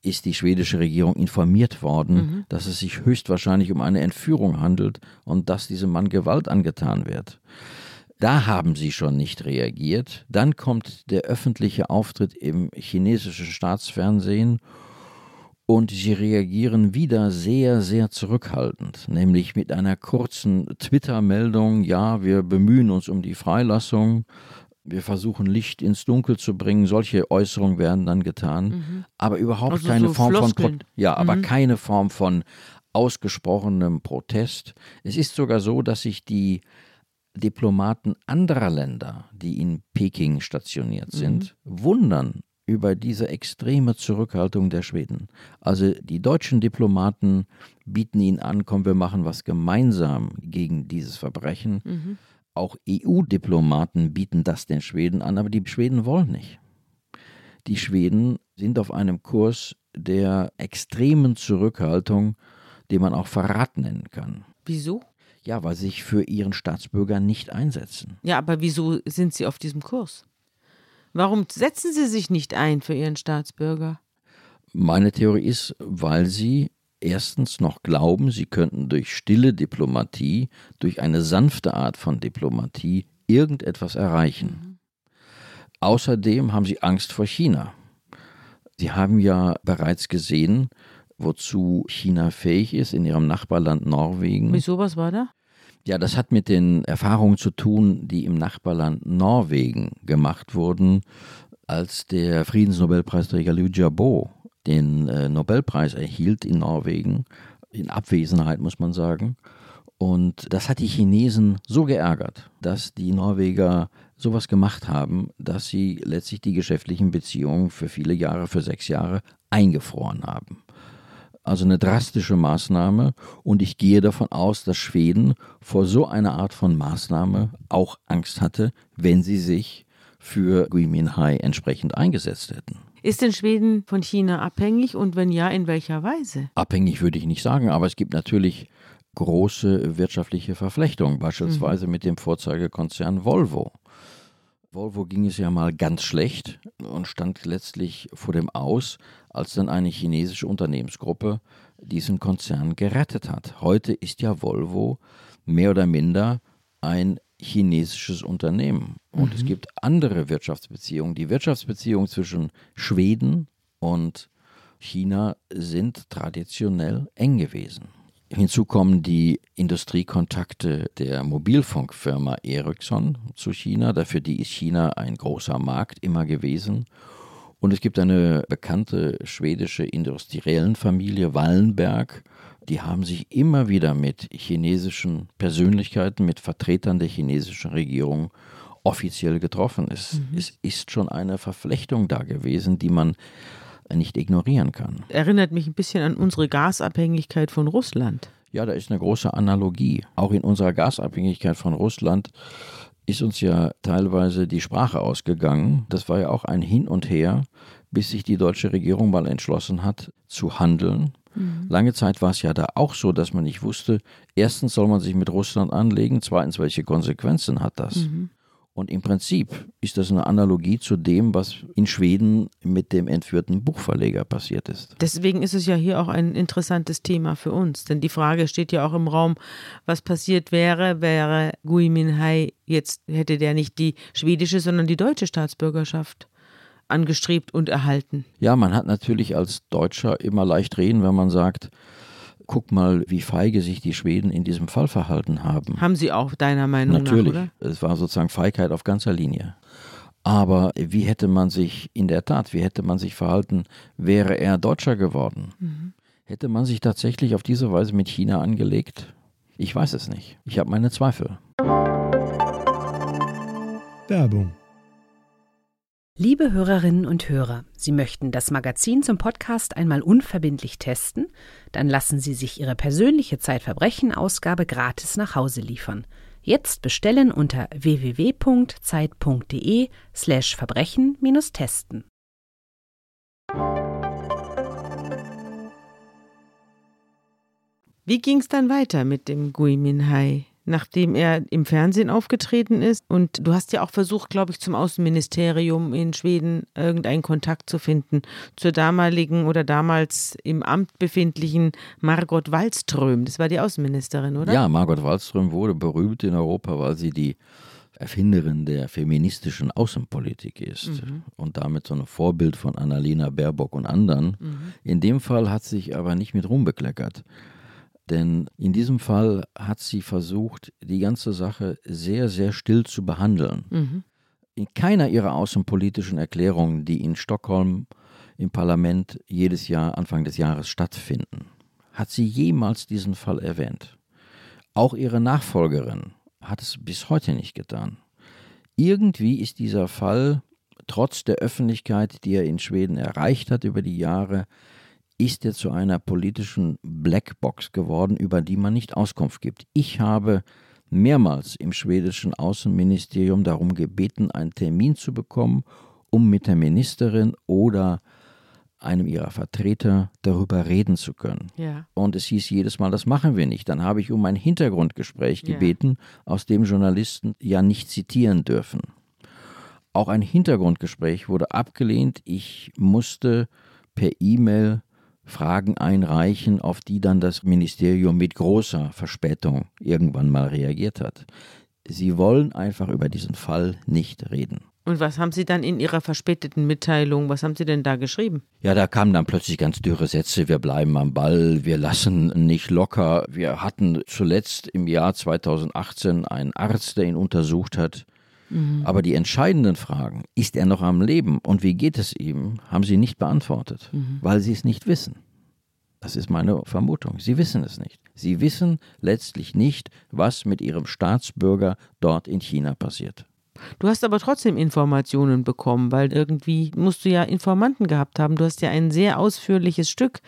ist die schwedische Regierung informiert worden, mhm. dass es sich höchstwahrscheinlich um eine Entführung handelt und dass diesem Mann Gewalt angetan wird. Da haben sie schon nicht reagiert. Dann kommt der öffentliche Auftritt im chinesischen Staatsfernsehen und sie reagieren wieder sehr, sehr zurückhaltend, nämlich mit einer kurzen Twitter-Meldung, ja, wir bemühen uns um die Freilassung wir versuchen Licht ins Dunkel zu bringen. Solche Äußerungen werden dann getan, mhm. aber überhaupt also keine so Form Floskeln. von ja, aber mhm. keine Form von ausgesprochenem Protest. Es ist sogar so, dass sich die Diplomaten anderer Länder, die in Peking stationiert mhm. sind, mhm. wundern über diese extreme Zurückhaltung der Schweden. Also die deutschen Diplomaten bieten ihnen an, komm, wir machen was gemeinsam gegen dieses Verbrechen. Auch EU-Diplomaten bieten das den Schweden an, aber die Schweden wollen nicht. Die Schweden sind auf einem Kurs der extremen Zurückhaltung, den man auch Verrat nennen kann. Wieso? Ja, weil sie sich für ihren Staatsbürger nicht einsetzen. Ja, aber wieso sind sie auf diesem Kurs? Warum setzen sie sich nicht ein für ihren Staatsbürger? Meine Theorie ist, weil sie erstens noch glauben, sie könnten durch stille Diplomatie, durch eine sanfte Art von Diplomatie irgendetwas erreichen. Mhm. Außerdem haben sie Angst vor China. Sie haben ja bereits gesehen, wozu China fähig ist in ihrem Nachbarland Norwegen. Wieso, was war da? Ja, das hat mit den Erfahrungen zu tun, die im Nachbarland Norwegen gemacht wurden, als der Friedensnobelpreisträger Liu Xiaobo den äh, Nobelpreis erhielt in Norwegen, in Abwesenheit muss man sagen. Und das hat die Chinesen so geärgert, dass die Norweger sowas gemacht haben, dass sie letztlich die geschäftlichen Beziehungen für viele Jahre, für sechs Jahre eingefroren haben. Also eine drastische Maßnahme und ich gehe davon aus, dass Schweden vor so einer Art von Maßnahme auch Angst hatte, wenn sie sich für Gui Minhai entsprechend eingesetzt hätten. Ist denn Schweden von China abhängig und wenn ja, in welcher Weise? Abhängig würde ich nicht sagen, aber es gibt natürlich große wirtschaftliche Verflechtungen, beispielsweise mhm. mit dem Vorzeigekonzern Volvo. Volvo ging es ja mal ganz schlecht und stand letztlich vor dem Aus, als dann eine chinesische Unternehmensgruppe diesen Konzern gerettet hat. Heute ist ja Volvo mehr oder minder ein chinesisches Unternehmen. Und mhm. es gibt andere Wirtschaftsbeziehungen. Die Wirtschaftsbeziehungen zwischen Schweden und China sind traditionell eng gewesen. Hinzu kommen die Industriekontakte der Mobilfunkfirma Ericsson zu China. Dafür die ist China ein großer Markt immer gewesen. Und es gibt eine bekannte schwedische Industriellenfamilie Wallenberg, die haben sich immer wieder mit chinesischen Persönlichkeiten, mit Vertretern der chinesischen Regierung offiziell getroffen. Es, mhm. es ist schon eine Verflechtung da gewesen, die man nicht ignorieren kann. Erinnert mich ein bisschen an unsere Gasabhängigkeit von Russland. Ja, da ist eine große Analogie. Auch in unserer Gasabhängigkeit von Russland ist uns ja teilweise die Sprache ausgegangen. Das war ja auch ein Hin und Her, bis sich die deutsche Regierung mal entschlossen hat, zu handeln Mhm. Lange Zeit war es ja da auch so, dass man nicht wusste, erstens soll man sich mit Russland anlegen, zweitens, welche Konsequenzen hat das? Mhm. Und im Prinzip ist das eine Analogie zu dem, was in Schweden mit dem entführten Buchverleger passiert ist. Deswegen ist es ja hier auch ein interessantes Thema für uns. Denn die Frage steht ja auch im Raum, was passiert wäre, wäre Gui Minhai jetzt, hätte der nicht die schwedische, sondern die deutsche Staatsbürgerschaft angestrebt und erhalten. Ja, man hat natürlich als Deutscher immer leicht reden, wenn man sagt, guck mal, wie feige sich die Schweden in diesem Fall verhalten haben. Haben sie auch deiner Meinung Natürlich. nach, oder? Es war sozusagen Feigheit auf ganzer Linie. Aber wie hätte man sich in der Tat, wie hätte man sich verhalten, wäre er Deutscher geworden? Mhm. Hätte man sich tatsächlich auf diese Weise mit China angelegt? Ich weiß es nicht. Ich habe meine Zweifel. Werbung Liebe Hörerinnen und Hörer, Sie möchten das Magazin zum Podcast einmal unverbindlich testen? Dann lassen Sie sich Ihre persönliche Zeitverbrechen-Ausgabe gratis nach Hause liefern. Jetzt bestellen unter www.zeit.de slash Verbrechen-testen. Wie ging es dann weiter mit dem Gui Minhai? Nachdem er im Fernsehen aufgetreten ist. Und du hast ja auch versucht, glaube ich, zum Außenministerium in Schweden irgendeinen Kontakt zu finden zur damaligen oder damals im Amt befindlichen Margot Wallström. Das war die Außenministerin, oder? Ja, Margot Wallström wurde berühmt in Europa, weil sie die Erfinderin der feministischen Außenpolitik ist mhm. und damit so ein Vorbild von Annalena Baerbock und anderen. Mhm. In dem Fall hat sich aber nicht mit Ruhm bekleckert. Denn in diesem Fall hat sie versucht, die ganze Sache sehr, sehr still zu behandeln. Mhm. In keiner ihrer außenpolitischen Erklärungen, die in Stockholm im Parlament jedes Jahr Anfang des Jahres stattfinden, hat sie jemals diesen Fall erwähnt. Auch ihre Nachfolgerin hat es bis heute nicht getan. Irgendwie ist dieser Fall, trotz der Öffentlichkeit, die er in Schweden erreicht hat über die Jahre, ist er zu einer politischen Blackbox geworden, über die man nicht Auskunft gibt. Ich habe mehrmals im schwedischen Außenministerium darum gebeten, einen Termin zu bekommen, um mit der Ministerin oder einem ihrer Vertreter darüber reden zu können. Ja. Und es hieß jedes Mal, das machen wir nicht. Dann habe ich um ein Hintergrundgespräch gebeten, ja. aus dem Journalisten ja nicht zitieren dürfen. Auch ein Hintergrundgespräch wurde abgelehnt. Ich musste per E-Mail Fragen einreichen, auf die dann das Ministerium mit großer Verspätung irgendwann mal reagiert hat. Sie wollen einfach über diesen Fall nicht reden. Und was haben Sie dann in Ihrer verspäteten Mitteilung, was haben Sie denn da geschrieben? Ja, da kamen dann plötzlich ganz dürre Sätze, wir bleiben am Ball, wir lassen nicht locker. Wir hatten zuletzt im Jahr 2018 einen Arzt, der ihn untersucht hat. Mhm. Aber die entscheidenden Fragen, ist er noch am Leben und wie geht es ihm, haben sie nicht beantwortet, mhm. weil sie es nicht wissen. Das ist meine Vermutung. Sie wissen es nicht. Sie wissen letztlich nicht, was mit ihrem Staatsbürger dort in China passiert. Du hast aber trotzdem Informationen bekommen, weil irgendwie musst du ja Informanten gehabt haben. Du hast ja ein sehr ausführliches Stück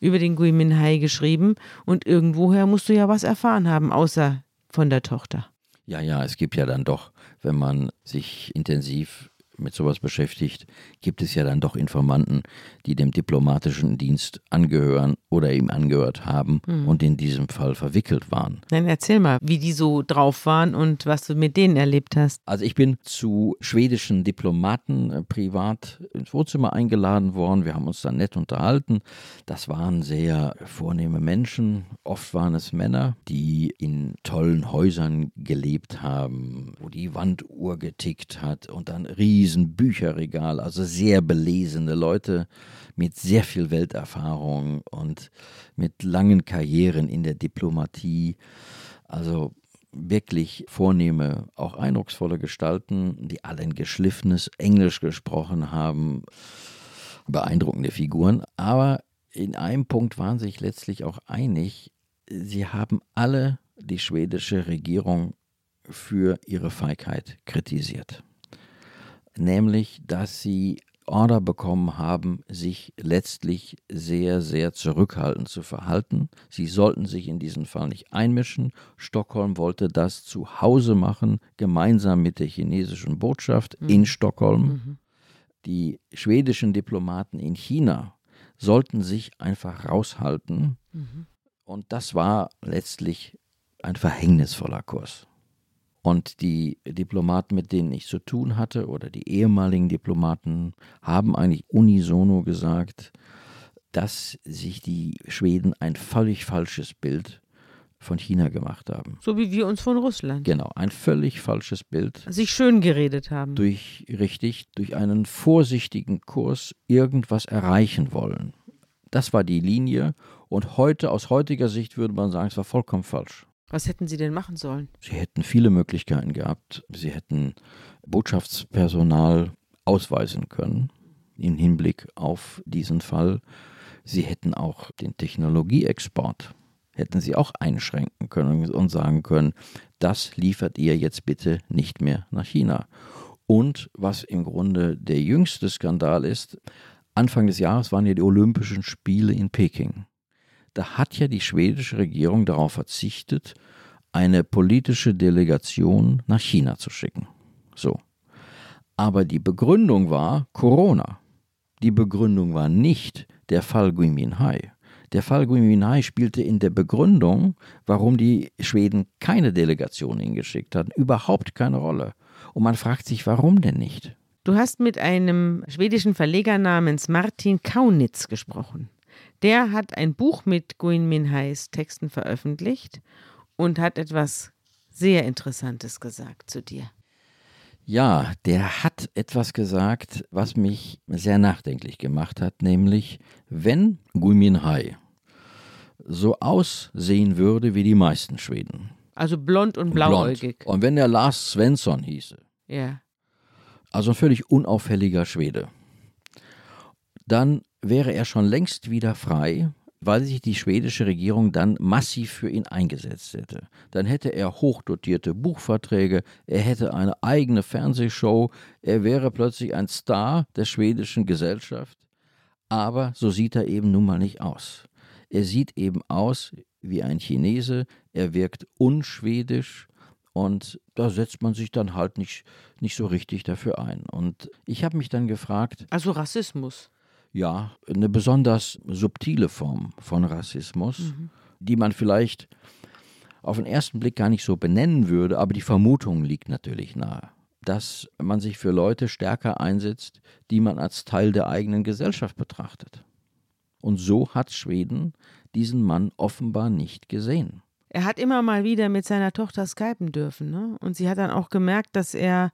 über den Gui Minhai geschrieben und irgendwoher musst du ja was erfahren haben, außer von der Tochter. Ja, ja, es gibt ja dann doch, wenn man sich intensiv mit sowas beschäftigt, gibt es ja dann doch Informanten, die dem diplomatischen Dienst angehören oder ihm angehört haben mhm. und in diesem Fall verwickelt waren. Dann erzähl mal, wie die so drauf waren und was du mit denen erlebt hast. Also ich bin zu schwedischen Diplomaten äh, privat ins Wohnzimmer eingeladen worden. Wir haben uns dann nett unterhalten. Das waren sehr vornehme Menschen. Oft waren es Männer, die in tollen Häusern gelebt haben, wo die Wanduhr getickt hat und dann riesig riesen Bücherregal, also sehr belesene Leute mit sehr viel Welterfahrung und mit langen Karrieren in der Diplomatie. Also wirklich vornehme, auch eindrucksvolle Gestalten, die alle ein geschliffenes Englisch gesprochen haben. Beeindruckende Figuren. Aber in einem Punkt waren sich letztlich auch einig. Sie haben alle die schwedische Regierung für ihre Feigheit kritisiert nämlich dass sie Order bekommen haben, sich letztlich sehr, sehr zurückhaltend zu verhalten. Sie sollten sich in diesen Fall nicht einmischen. Stockholm wollte das zu Hause machen, gemeinsam mit der chinesischen Botschaft mhm. in Stockholm. Mhm. Die schwedischen Diplomaten in China sollten sich einfach raushalten. Mhm. Und das war letztlich ein verhängnisvoller Kurs. Und die Diplomaten, mit denen ich zu tun hatte, oder die ehemaligen Diplomaten, haben eigentlich unisono gesagt, dass sich die Schweden ein völlig falsches Bild von China gemacht haben. So wie wir uns von Russland. Genau, ein völlig falsches Bild. Sich schön geredet haben. Durch, richtig, durch einen vorsichtigen Kurs irgendwas erreichen wollen. Das war die Linie und heute, aus heutiger Sicht würde man sagen, es war vollkommen falsch. Was hätten Sie denn machen sollen? Sie hätten viele Möglichkeiten gehabt. Sie hätten Botschaftspersonal ausweisen können im Hinblick auf diesen Fall. Sie hätten auch den Technologieexport hätten sie auch einschränken können und sagen können, das liefert ihr jetzt bitte nicht mehr nach China. Und was im Grunde der jüngste Skandal ist, Anfang des Jahres waren ja die Olympischen Spiele in Peking. Da hat ja die schwedische Regierung darauf verzichtet, eine politische Delegation nach China zu schicken. So. Aber die Begründung war Corona. Die Begründung war nicht der Fall Gui Minhai. Der Fall Gui Minhai spielte in der Begründung, warum die Schweden keine Delegation hingeschickt hatten, überhaupt keine Rolle. Und man fragt sich, warum denn nicht? Du hast mit einem schwedischen Verleger namens Martin Kaunitz gesprochen. Der hat ein Buch mit Guin Minhais Texten veröffentlicht und hat etwas sehr Interessantes gesagt zu dir. Ja, der hat etwas gesagt, was mich sehr nachdenklich gemacht hat, nämlich wenn Gui Minhai so aussehen würde wie die meisten Schweden. Also blond und blauäugig. Blond. Und wenn er Lars Svensson hieße. Ja. Also ein völlig unauffälliger Schwede. Dann wäre er schon längst wieder frei weil sich die schwedische Regierung dann massiv für ihn eingesetzt hätte. Dann hätte er hochdotierte Buchverträge, er hätte eine eigene Fernsehshow, er wäre plötzlich ein Star der schwedischen Gesellschaft. Aber so sieht er eben nun mal nicht aus. Er sieht eben aus wie ein Chinese, er wirkt unschwedisch und da setzt man sich dann halt nicht, nicht so richtig dafür ein. Und ich habe mich dann gefragt. Also Rassismus ja, eine besonders subtile Form von Rassismus, mhm. die man vielleicht auf den ersten Blick gar nicht so benennen würde, aber die Vermutung liegt natürlich nahe, dass man sich für Leute stärker einsetzt, die man als Teil der eigenen Gesellschaft betrachtet. Und so hat Schweden diesen Mann offenbar nicht gesehen. Er hat immer mal wieder mit seiner Tochter skypen dürfen, ne? Und sie hat dann auch gemerkt, dass er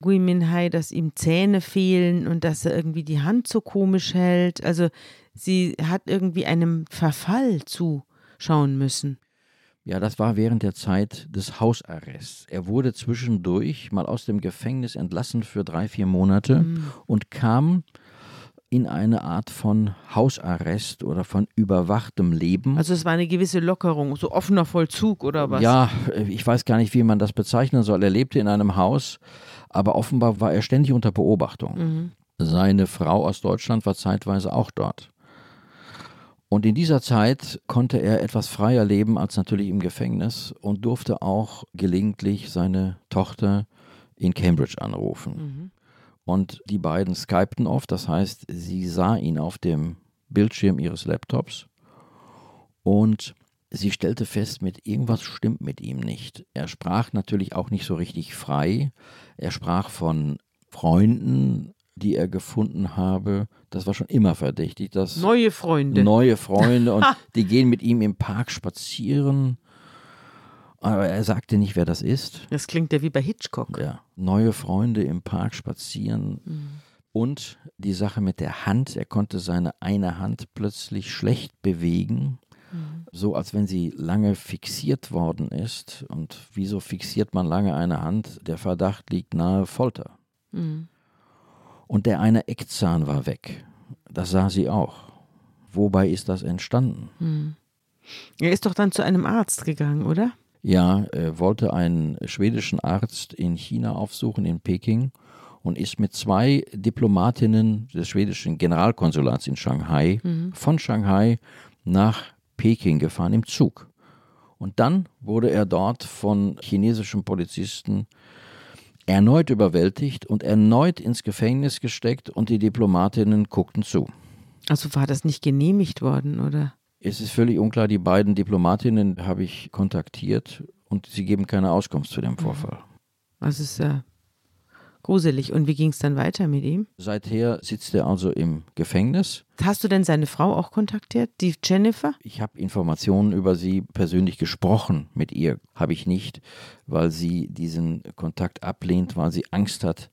Gui Minhai, dass ihm Zähne fehlen und dass er irgendwie die Hand so komisch hält. Also sie hat irgendwie einem Verfall zuschauen müssen. Ja, das war während der Zeit des Hausarrests. Er wurde zwischendurch mal aus dem Gefängnis entlassen für drei, vier Monate mhm. und kam in eine Art von Hausarrest oder von überwachtem Leben. Also es war eine gewisse Lockerung, so offener Vollzug oder was? Ja, ich weiß gar nicht, wie man das bezeichnen soll. Er lebte in einem Haus, aber offenbar war er ständig unter Beobachtung. Mhm. Seine Frau aus Deutschland war zeitweise auch dort. Und in dieser Zeit konnte er etwas freier leben als natürlich im Gefängnis und durfte auch gelegentlich seine Tochter in Cambridge anrufen. Mhm. Und die beiden skypten oft, das heißt, sie sah ihn auf dem Bildschirm ihres Laptops und sie stellte fest, mit irgendwas stimmt mit ihm nicht. Er sprach natürlich auch nicht so richtig frei. Er sprach von Freunden, die er gefunden habe. Das war schon immer verdächtig. Dass neue Freunde. Neue Freunde und die gehen mit ihm im Park spazieren aber er sagte nicht, wer das ist. Das klingt ja wie bei Hitchcock. Ja. Neue Freunde im Park spazieren. Mhm. Und die Sache mit der Hand. Er konnte seine eine Hand plötzlich schlecht bewegen. Mhm. So als wenn sie lange fixiert worden ist. Und wieso fixiert man lange eine Hand? Der Verdacht liegt nahe Folter. Mhm. Und der eine Eckzahn war weg. Das sah sie auch. Wobei ist das entstanden? Mhm. Er ist doch dann zu einem Arzt gegangen, oder? Ja, er wollte einen schwedischen Arzt in China aufsuchen, in Peking, und ist mit zwei Diplomatinnen des schwedischen Generalkonsulats in Shanghai mhm. von Shanghai nach Peking gefahren im Zug. Und dann wurde er dort von chinesischen Polizisten erneut überwältigt und erneut ins Gefängnis gesteckt und die Diplomatinnen guckten zu. Also war das nicht genehmigt worden, oder? Es ist völlig unklar, die beiden Diplomatinnen habe ich kontaktiert und sie geben keine Auskunft zu dem Vorfall. Das ist ja gruselig. Und wie ging es dann weiter mit ihm? Seither sitzt er also im Gefängnis. Hast du denn seine Frau auch kontaktiert, die Jennifer? Ich habe Informationen über sie persönlich gesprochen. Mit ihr habe ich nicht, weil sie diesen Kontakt ablehnt, weil sie Angst hat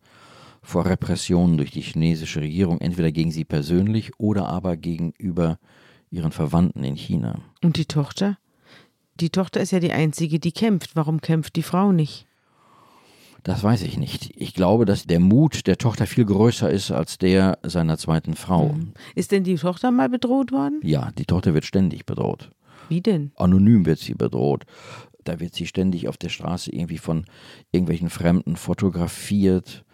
vor Repressionen durch die chinesische Regierung, entweder gegen sie persönlich oder aber gegenüber ihren Verwandten in China. Und die Tochter? Die Tochter ist ja die einzige, die kämpft. Warum kämpft die Frau nicht? Das weiß ich nicht. Ich glaube, dass der Mut der Tochter viel größer ist als der seiner zweiten Frau. Mhm. Ist denn die Tochter mal bedroht worden? Ja, die Tochter wird ständig bedroht. Wie denn? Anonym wird sie bedroht. Da wird sie ständig auf der Straße irgendwie von irgendwelchen Fremden fotografiert.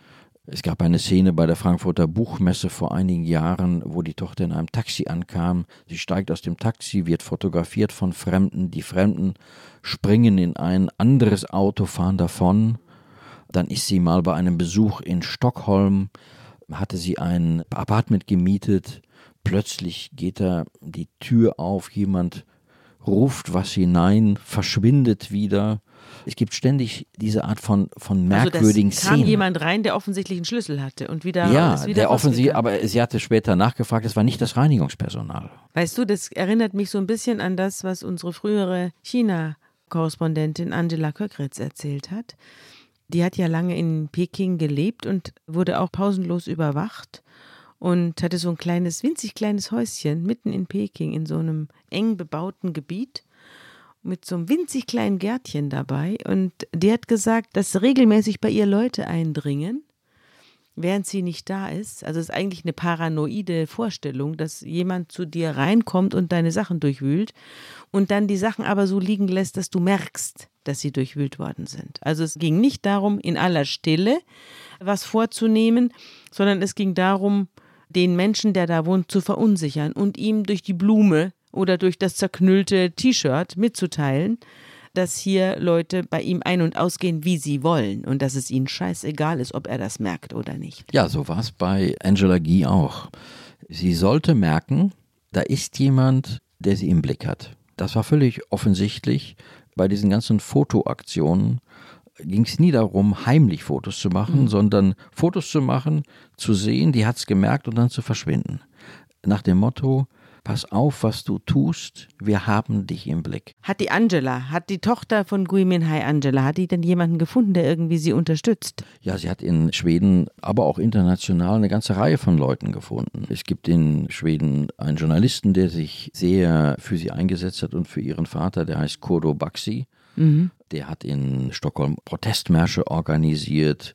Es gab eine Szene bei der Frankfurter Buchmesse vor einigen Jahren, wo die Tochter in einem Taxi ankam. Sie steigt aus dem Taxi, wird fotografiert von Fremden. Die Fremden springen in ein anderes Auto, fahren davon. Dann ist sie mal bei einem Besuch in Stockholm, hatte sie ein Apartment gemietet. Plötzlich geht da die Tür auf, jemand ruft was hinein, verschwindet wieder. Es gibt ständig diese Art von, von merkwürdigen also das kam Szenen. jemand rein, der offensichtlich einen Schlüssel hatte und wieder ja, ist wieder der offensichtlich, aber sie hatte später nachgefragt, es war nicht das Reinigungspersonal. Weißt du, das erinnert mich so ein bisschen an das, was unsere frühere China-Korrespondentin Angela Köckritz erzählt hat. Die hat ja lange in Peking gelebt und wurde auch pausenlos überwacht und hatte so ein kleines, winzig kleines Häuschen mitten in Peking in so einem eng bebauten Gebiet mit so einem winzig kleinen Gärtchen dabei. Und die hat gesagt, dass regelmäßig bei ihr Leute eindringen, während sie nicht da ist. Also es ist eigentlich eine paranoide Vorstellung, dass jemand zu dir reinkommt und deine Sachen durchwühlt und dann die Sachen aber so liegen lässt, dass du merkst, dass sie durchwühlt worden sind. Also es ging nicht darum, in aller Stille was vorzunehmen, sondern es ging darum, den Menschen, der da wohnt, zu verunsichern und ihm durch die Blume oder durch das zerknüllte T-Shirt mitzuteilen, dass hier Leute bei ihm ein- und ausgehen, wie sie wollen und dass es ihnen scheißegal ist, ob er das merkt oder nicht. Ja, so war es bei Angela Guy auch. Sie sollte merken, da ist jemand, der sie im Blick hat. Das war völlig offensichtlich. Bei diesen ganzen Fotoaktionen ging es nie darum, heimlich Fotos zu machen, sondern Fotos zu machen, zu sehen, die hat es gemerkt und dann zu verschwinden. Nach dem Motto, pass auf, was du tust, wir haben dich im Blick. Hat die Angela, hat die Tochter von Gui Minhai Angela, hat die denn jemanden gefunden, der irgendwie sie unterstützt? Ja, sie hat in Schweden, aber auch international eine ganze Reihe von Leuten gefunden. Es gibt in Schweden einen Journalisten, der sich sehr für sie eingesetzt hat und für ihren Vater, der heißt Kodo Baxi. Der hat in Stockholm Protestmärsche organisiert.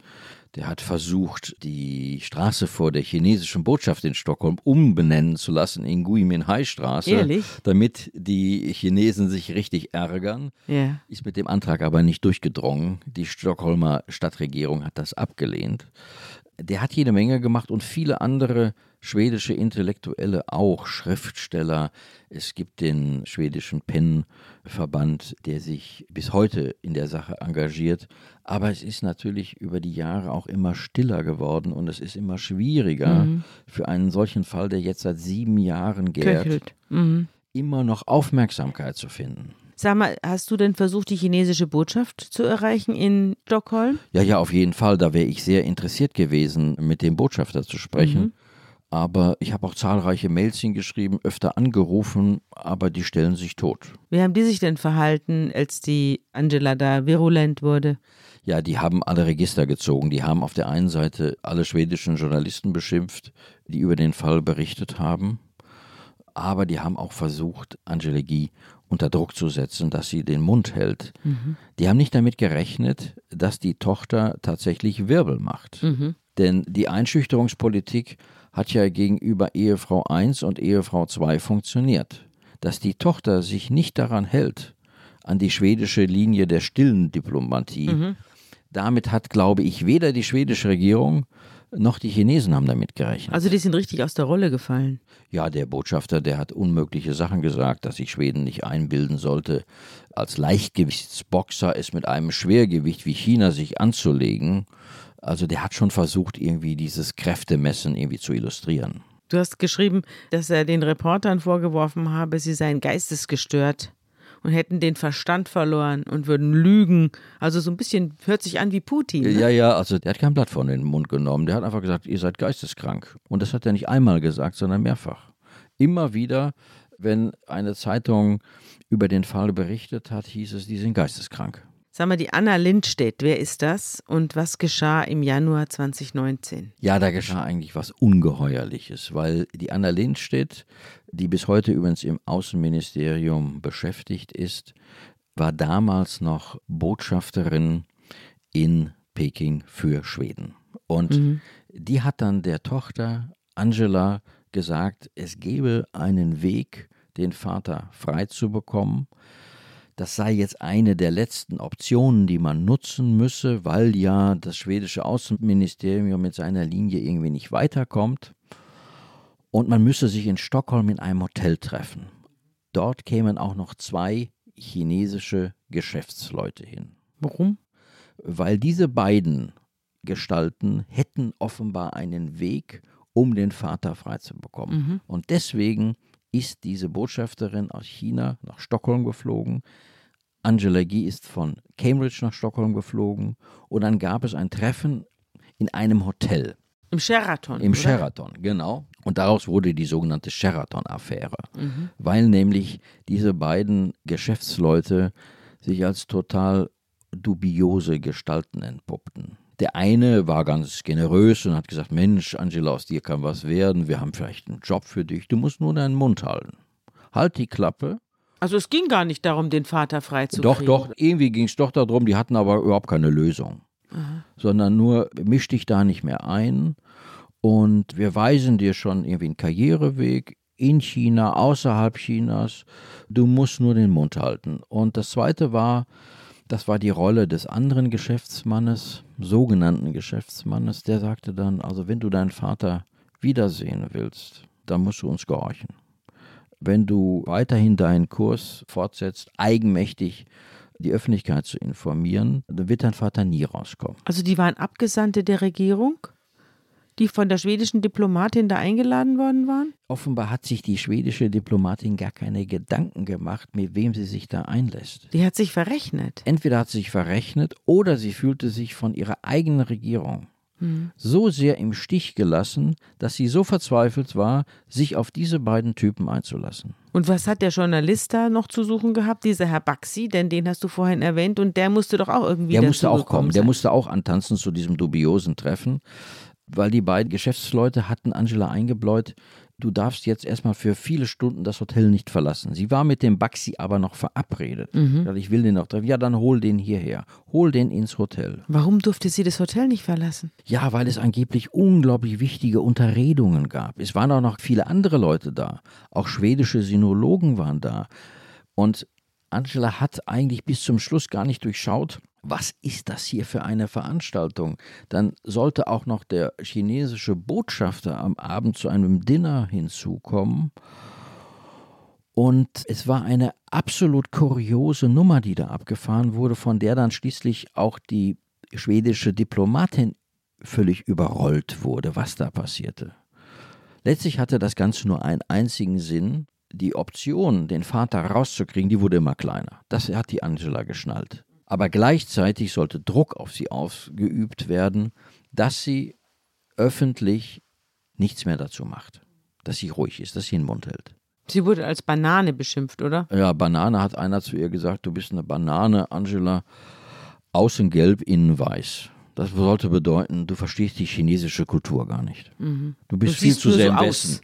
Der hat versucht, die Straße vor der chinesischen Botschaft in Stockholm umbenennen zu lassen in Gui Minhai Straße, Ehrlich? damit die Chinesen sich richtig ärgern. Ja. Ist mit dem Antrag aber nicht durchgedrungen. Die Stockholmer Stadtregierung hat das abgelehnt. Der hat jede Menge gemacht und viele andere schwedische Intellektuelle auch, Schriftsteller. Es gibt den schwedischen PEN-Verband, der sich bis heute in der Sache engagiert. Aber es ist natürlich über die Jahre auch immer stiller geworden und es ist immer schwieriger für einen solchen Fall, der jetzt seit sieben Jahren gärt. Mhm. immer noch Aufmerksamkeit zu finden. Sag mal, hast du denn versucht, die chinesische Botschaft zu erreichen in Stockholm? Ja, ja, auf jeden Fall. Da wäre ich sehr interessiert gewesen, mit dem Botschafter zu sprechen. Mhm. Aber ich habe auch zahlreiche Mails hingeschrieben, öfter angerufen, aber die stellen sich tot. Wie haben die sich denn verhalten, als die Angela da virulent wurde? Ja, die haben alle Register gezogen. Die haben auf der einen Seite alle schwedischen Journalisten beschimpft, die über den Fall berichtet haben. Aber die haben auch versucht, Angela Guy unter Druck zu setzen, dass sie den Mund hält. Die haben nicht damit gerechnet, dass die Tochter tatsächlich Wirbel macht. Denn die Einschüchterungspolitik hat ja gegenüber Ehefrau 1 und Ehefrau 2 funktioniert. Dass die Tochter sich nicht daran hält, an die schwedische Linie der stillen Diplomatie, damit hat, glaube ich, weder die schwedische Regierung noch die Chinesen haben damit gerechnet. Also die sind richtig aus der Rolle gefallen. Ja, der Botschafter, der hat unmögliche Sachen gesagt, dass sich Schweden nicht einbilden sollte, als Leichtgewichtsboxer es mit einem Schwergewicht wie China sich anzulegen. Also der hat schon versucht, irgendwie dieses Kräftemessen irgendwie zu illustrieren. Du hast geschrieben, dass er den Reportern vorgeworfen habe, sie seien geistesgestört und hätten den Verstand verloren und würden lügen. Also so ein bisschen hört sich an wie Putin. Ne? Ja, ja, also der hat kein Blatt von den Mund genommen. Der hat einfach gesagt, ihr seid geisteskrank. Und das hat er nicht einmal gesagt, sondern mehrfach. Immer wieder, wenn eine Zeitung über den Fall berichtet hat, hieß es, die sind geisteskrank. Sag mal, die Anna Lindstedt, wer ist das und was geschah im Januar 2019? Ja, da geschah eigentlich was Ungeheuerliches, weil die Anna Lindstedt, die bis heute übrigens im Außenministerium beschäftigt ist, war damals noch Botschafterin in Peking für Schweden. Und mhm. die hat dann der Tochter Angela gesagt, es gebe einen Weg, den Vater frei zu bekommen das sei jetzt eine der letzten Optionen, die man nutzen müsse, weil ja das schwedische Außenministerium mit seiner Linie irgendwie nicht weiterkommt. Und man müsse sich in Stockholm in einem Hotel treffen. Dort kämen auch noch zwei chinesische Geschäftsleute hin. Warum? Weil diese beiden Gestalten hätten offenbar einen Weg, um den Vater freizubekommen. Mhm. Und deswegen ist diese Botschafterin aus China nach Stockholm geflogen. Angela Guy ist von Cambridge nach Stockholm geflogen und dann gab es ein Treffen in einem Hotel. Im Sheraton. Im oder? Sheraton, genau. Und daraus wurde die sogenannte Sheraton-Affäre, mhm. weil nämlich diese beiden Geschäftsleute sich als total dubiose Gestalten entpuppten. Der eine war ganz generös und hat gesagt, Mensch, Angela, aus dir kann was werden, wir haben vielleicht einen Job für dich, du musst nur deinen Mund halten. Halt die Klappe. Also es ging gar nicht darum, den Vater freizukriegen. Doch, doch, irgendwie ging es doch darum, die hatten aber überhaupt keine Lösung. Aha. Sondern nur, misch dich da nicht mehr ein und wir weisen dir schon irgendwie einen Karriereweg in China, außerhalb Chinas. Du musst nur den Mund halten. Und das zweite war, das war die Rolle des anderen Geschäftsmannes, sogenannten Geschäftsmannes, der sagte dann, also wenn du deinen Vater wiedersehen willst, dann musst du uns gehorchen. Wenn du weiterhin deinen Kurs fortsetzt, eigenmächtig die Öffentlichkeit zu informieren, dann wird dein Vater nie rauskommen. Also die waren Abgesandte der Regierung? Die von der schwedischen Diplomatin da eingeladen worden waren? Offenbar hat sich die schwedische Diplomatin gar keine Gedanken gemacht, mit wem sie sich da einlässt. Die hat sich verrechnet. Entweder hat sie sich verrechnet oder sie fühlte sich von ihrer eigenen Regierung hm. so sehr im Stich gelassen, dass sie so verzweifelt war, sich auf diese beiden Typen einzulassen. Und was hat der Journalist da noch zu suchen gehabt, dieser Herr Baxi, denn den hast du vorhin erwähnt und der musste doch auch irgendwie Der musste auch kommen, sein. der musste auch antanzen zu diesem dubiosen Treffen weil die beiden Geschäftsleute hatten Angela eingebläut, du darfst jetzt erstmal für viele Stunden das Hotel nicht verlassen. Sie war mit dem Baxi aber noch verabredet. Mhm. Ich will den noch treffen. Ja, dann hol den hierher. Hol den ins Hotel. Warum durfte sie das Hotel nicht verlassen? Ja, weil es angeblich unglaublich wichtige Unterredungen gab. Es waren auch noch viele andere Leute da. Auch schwedische Sinologen waren da. Und Angela hat eigentlich bis zum Schluss gar nicht durchschaut, was ist das hier für eine Veranstaltung? Dann sollte auch noch der chinesische Botschafter am Abend zu einem Dinner hinzukommen. Und es war eine absolut kuriose Nummer, die da abgefahren wurde, von der dann schließlich auch die schwedische Diplomatin völlig überrollt wurde, was da passierte. Letztlich hatte das Ganze nur einen einzigen Sinn. Die Option, den Vater rauszukriegen, die wurde immer kleiner. Das hat die Angela geschnallt. Aber gleichzeitig sollte Druck auf sie ausgeübt werden, dass sie öffentlich nichts mehr dazu macht. Dass sie ruhig ist, dass sie den Mund hält. Sie wurde als Banane beschimpft, oder? Ja, Banane hat einer zu ihr gesagt, du bist eine Banane, Angela, außen gelb, innen weiß. Das sollte bedeuten, du verstehst die chinesische Kultur gar nicht. Mhm. Du bist du viel zu sehr so im Westen.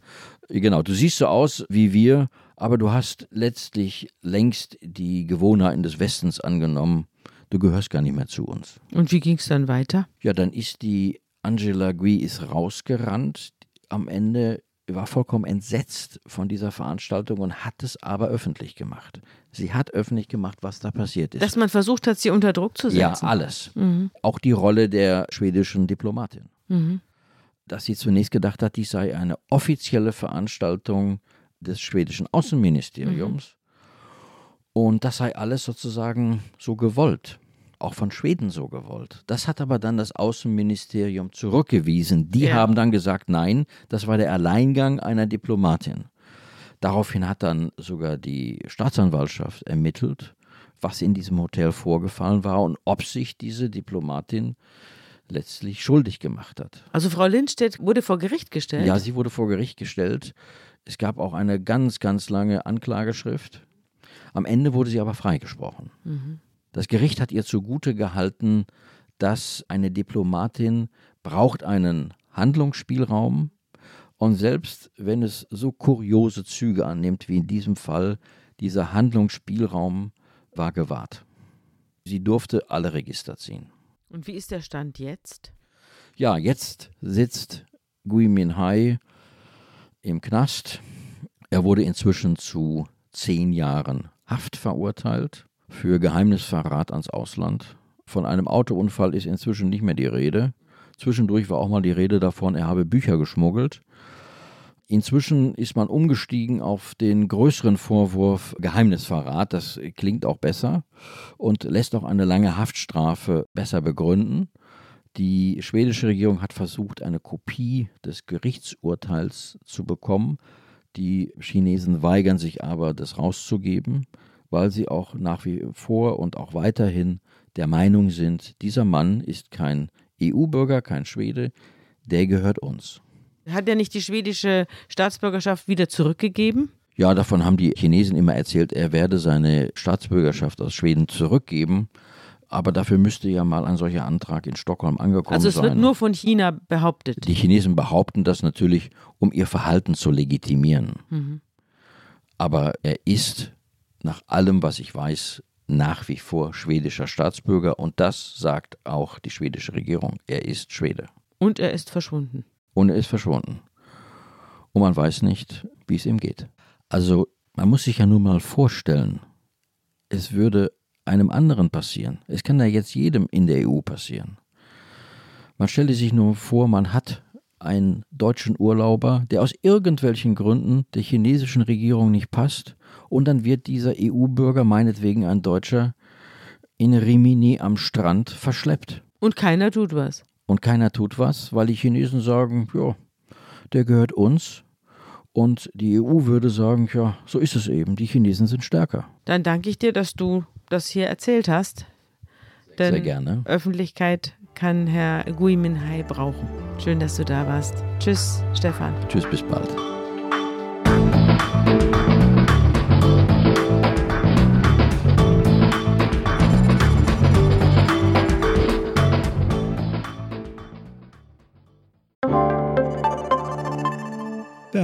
Genau, du siehst so aus wie wir, aber du hast letztlich längst die Gewohnheiten des Westens angenommen du gehörst gar nicht mehr zu uns. Und wie ging es dann weiter? Ja, dann ist die Angela Gui ist rausgerannt. Am Ende war vollkommen entsetzt von dieser Veranstaltung und hat es aber öffentlich gemacht. Sie hat öffentlich gemacht, was da passiert ist. Dass man versucht hat, sie unter Druck zu setzen. Ja, alles. Mhm. Auch die Rolle der schwedischen Diplomatin. Mhm. Dass sie zunächst gedacht hat, dies sei eine offizielle Veranstaltung des schwedischen Außenministeriums. Mhm. Und das sei alles sozusagen so gewollt auch von Schweden so gewollt. Das hat aber dann das Außenministerium zurückgewiesen. Die ja. haben dann gesagt, nein, das war der Alleingang einer Diplomatin. Daraufhin hat dann sogar die Staatsanwaltschaft ermittelt, was in diesem Hotel vorgefallen war und ob sich diese Diplomatin letztlich schuldig gemacht hat. Also Frau Lindstedt wurde vor Gericht gestellt? Ja, sie wurde vor Gericht gestellt. Es gab auch eine ganz, ganz lange Anklageschrift. Am Ende wurde sie aber freigesprochen. Mhm. Das Gericht hat ihr zugute gehalten, dass eine Diplomatin braucht einen Handlungsspielraum und selbst wenn es so kuriose Züge annimmt wie in diesem Fall, dieser Handlungsspielraum war gewahrt. Sie durfte alle Register ziehen. Und wie ist der Stand jetzt? Ja, jetzt sitzt Gui Minhai im Knast. Er wurde inzwischen zu zehn Jahren Haft verurteilt für Geheimnisverrat ans Ausland. Von einem Autounfall ist inzwischen nicht mehr die Rede. Zwischendurch war auch mal die Rede davon, er habe Bücher geschmuggelt. Inzwischen ist man umgestiegen auf den größeren Vorwurf Geheimnisverrat. Das klingt auch besser und lässt auch eine lange Haftstrafe besser begründen. Die schwedische Regierung hat versucht, eine Kopie des Gerichtsurteils zu bekommen. Die Chinesen weigern sich aber, das rauszugeben, weil sie auch nach wie vor und auch weiterhin der Meinung sind, dieser Mann ist kein EU-Bürger, kein Schwede, der gehört uns. Hat er nicht die schwedische Staatsbürgerschaft wieder zurückgegeben? Ja, davon haben die Chinesen immer erzählt, er werde seine Staatsbürgerschaft aus Schweden zurückgeben. Aber dafür müsste ja mal ein solcher Antrag in Stockholm angekommen sein. Also es sein. wird nur von China behauptet. Die Chinesen behaupten das natürlich, um ihr Verhalten zu legitimieren. Mhm. Aber er ist nach allem, was ich weiß, nach wie vor schwedischer Staatsbürger und das sagt auch die schwedische Regierung. Er ist Schwede. Und er ist verschwunden und er ist verschwunden. Und man weiß nicht, wie es ihm geht. Also man muss sich ja nur mal vorstellen, es würde einem anderen passieren. Es kann ja jetzt jedem in der EU passieren. Man stelle sich nur vor, man hat einen deutschen Urlauber, der aus irgendwelchen Gründen der chinesischen Regierung nicht passt, und dann wird dieser EU-Bürger, meinetwegen ein Deutscher, in Rimini am Strand verschleppt. Und keiner tut was und keiner tut was, weil die Chinesen sagen, ja, der gehört uns. Und die EU würde sagen, ja, so ist es eben, die Chinesen sind stärker. Dann danke ich dir, dass du das hier erzählt hast. Denn Sehr gerne. Öffentlichkeit kann Herr Gui Minhai brauchen. Schön, dass du da warst. Tschüss, Stefan. Tschüss, bis bald.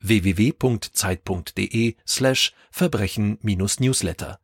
www.zeit.de slash Verbrechen-Newsletter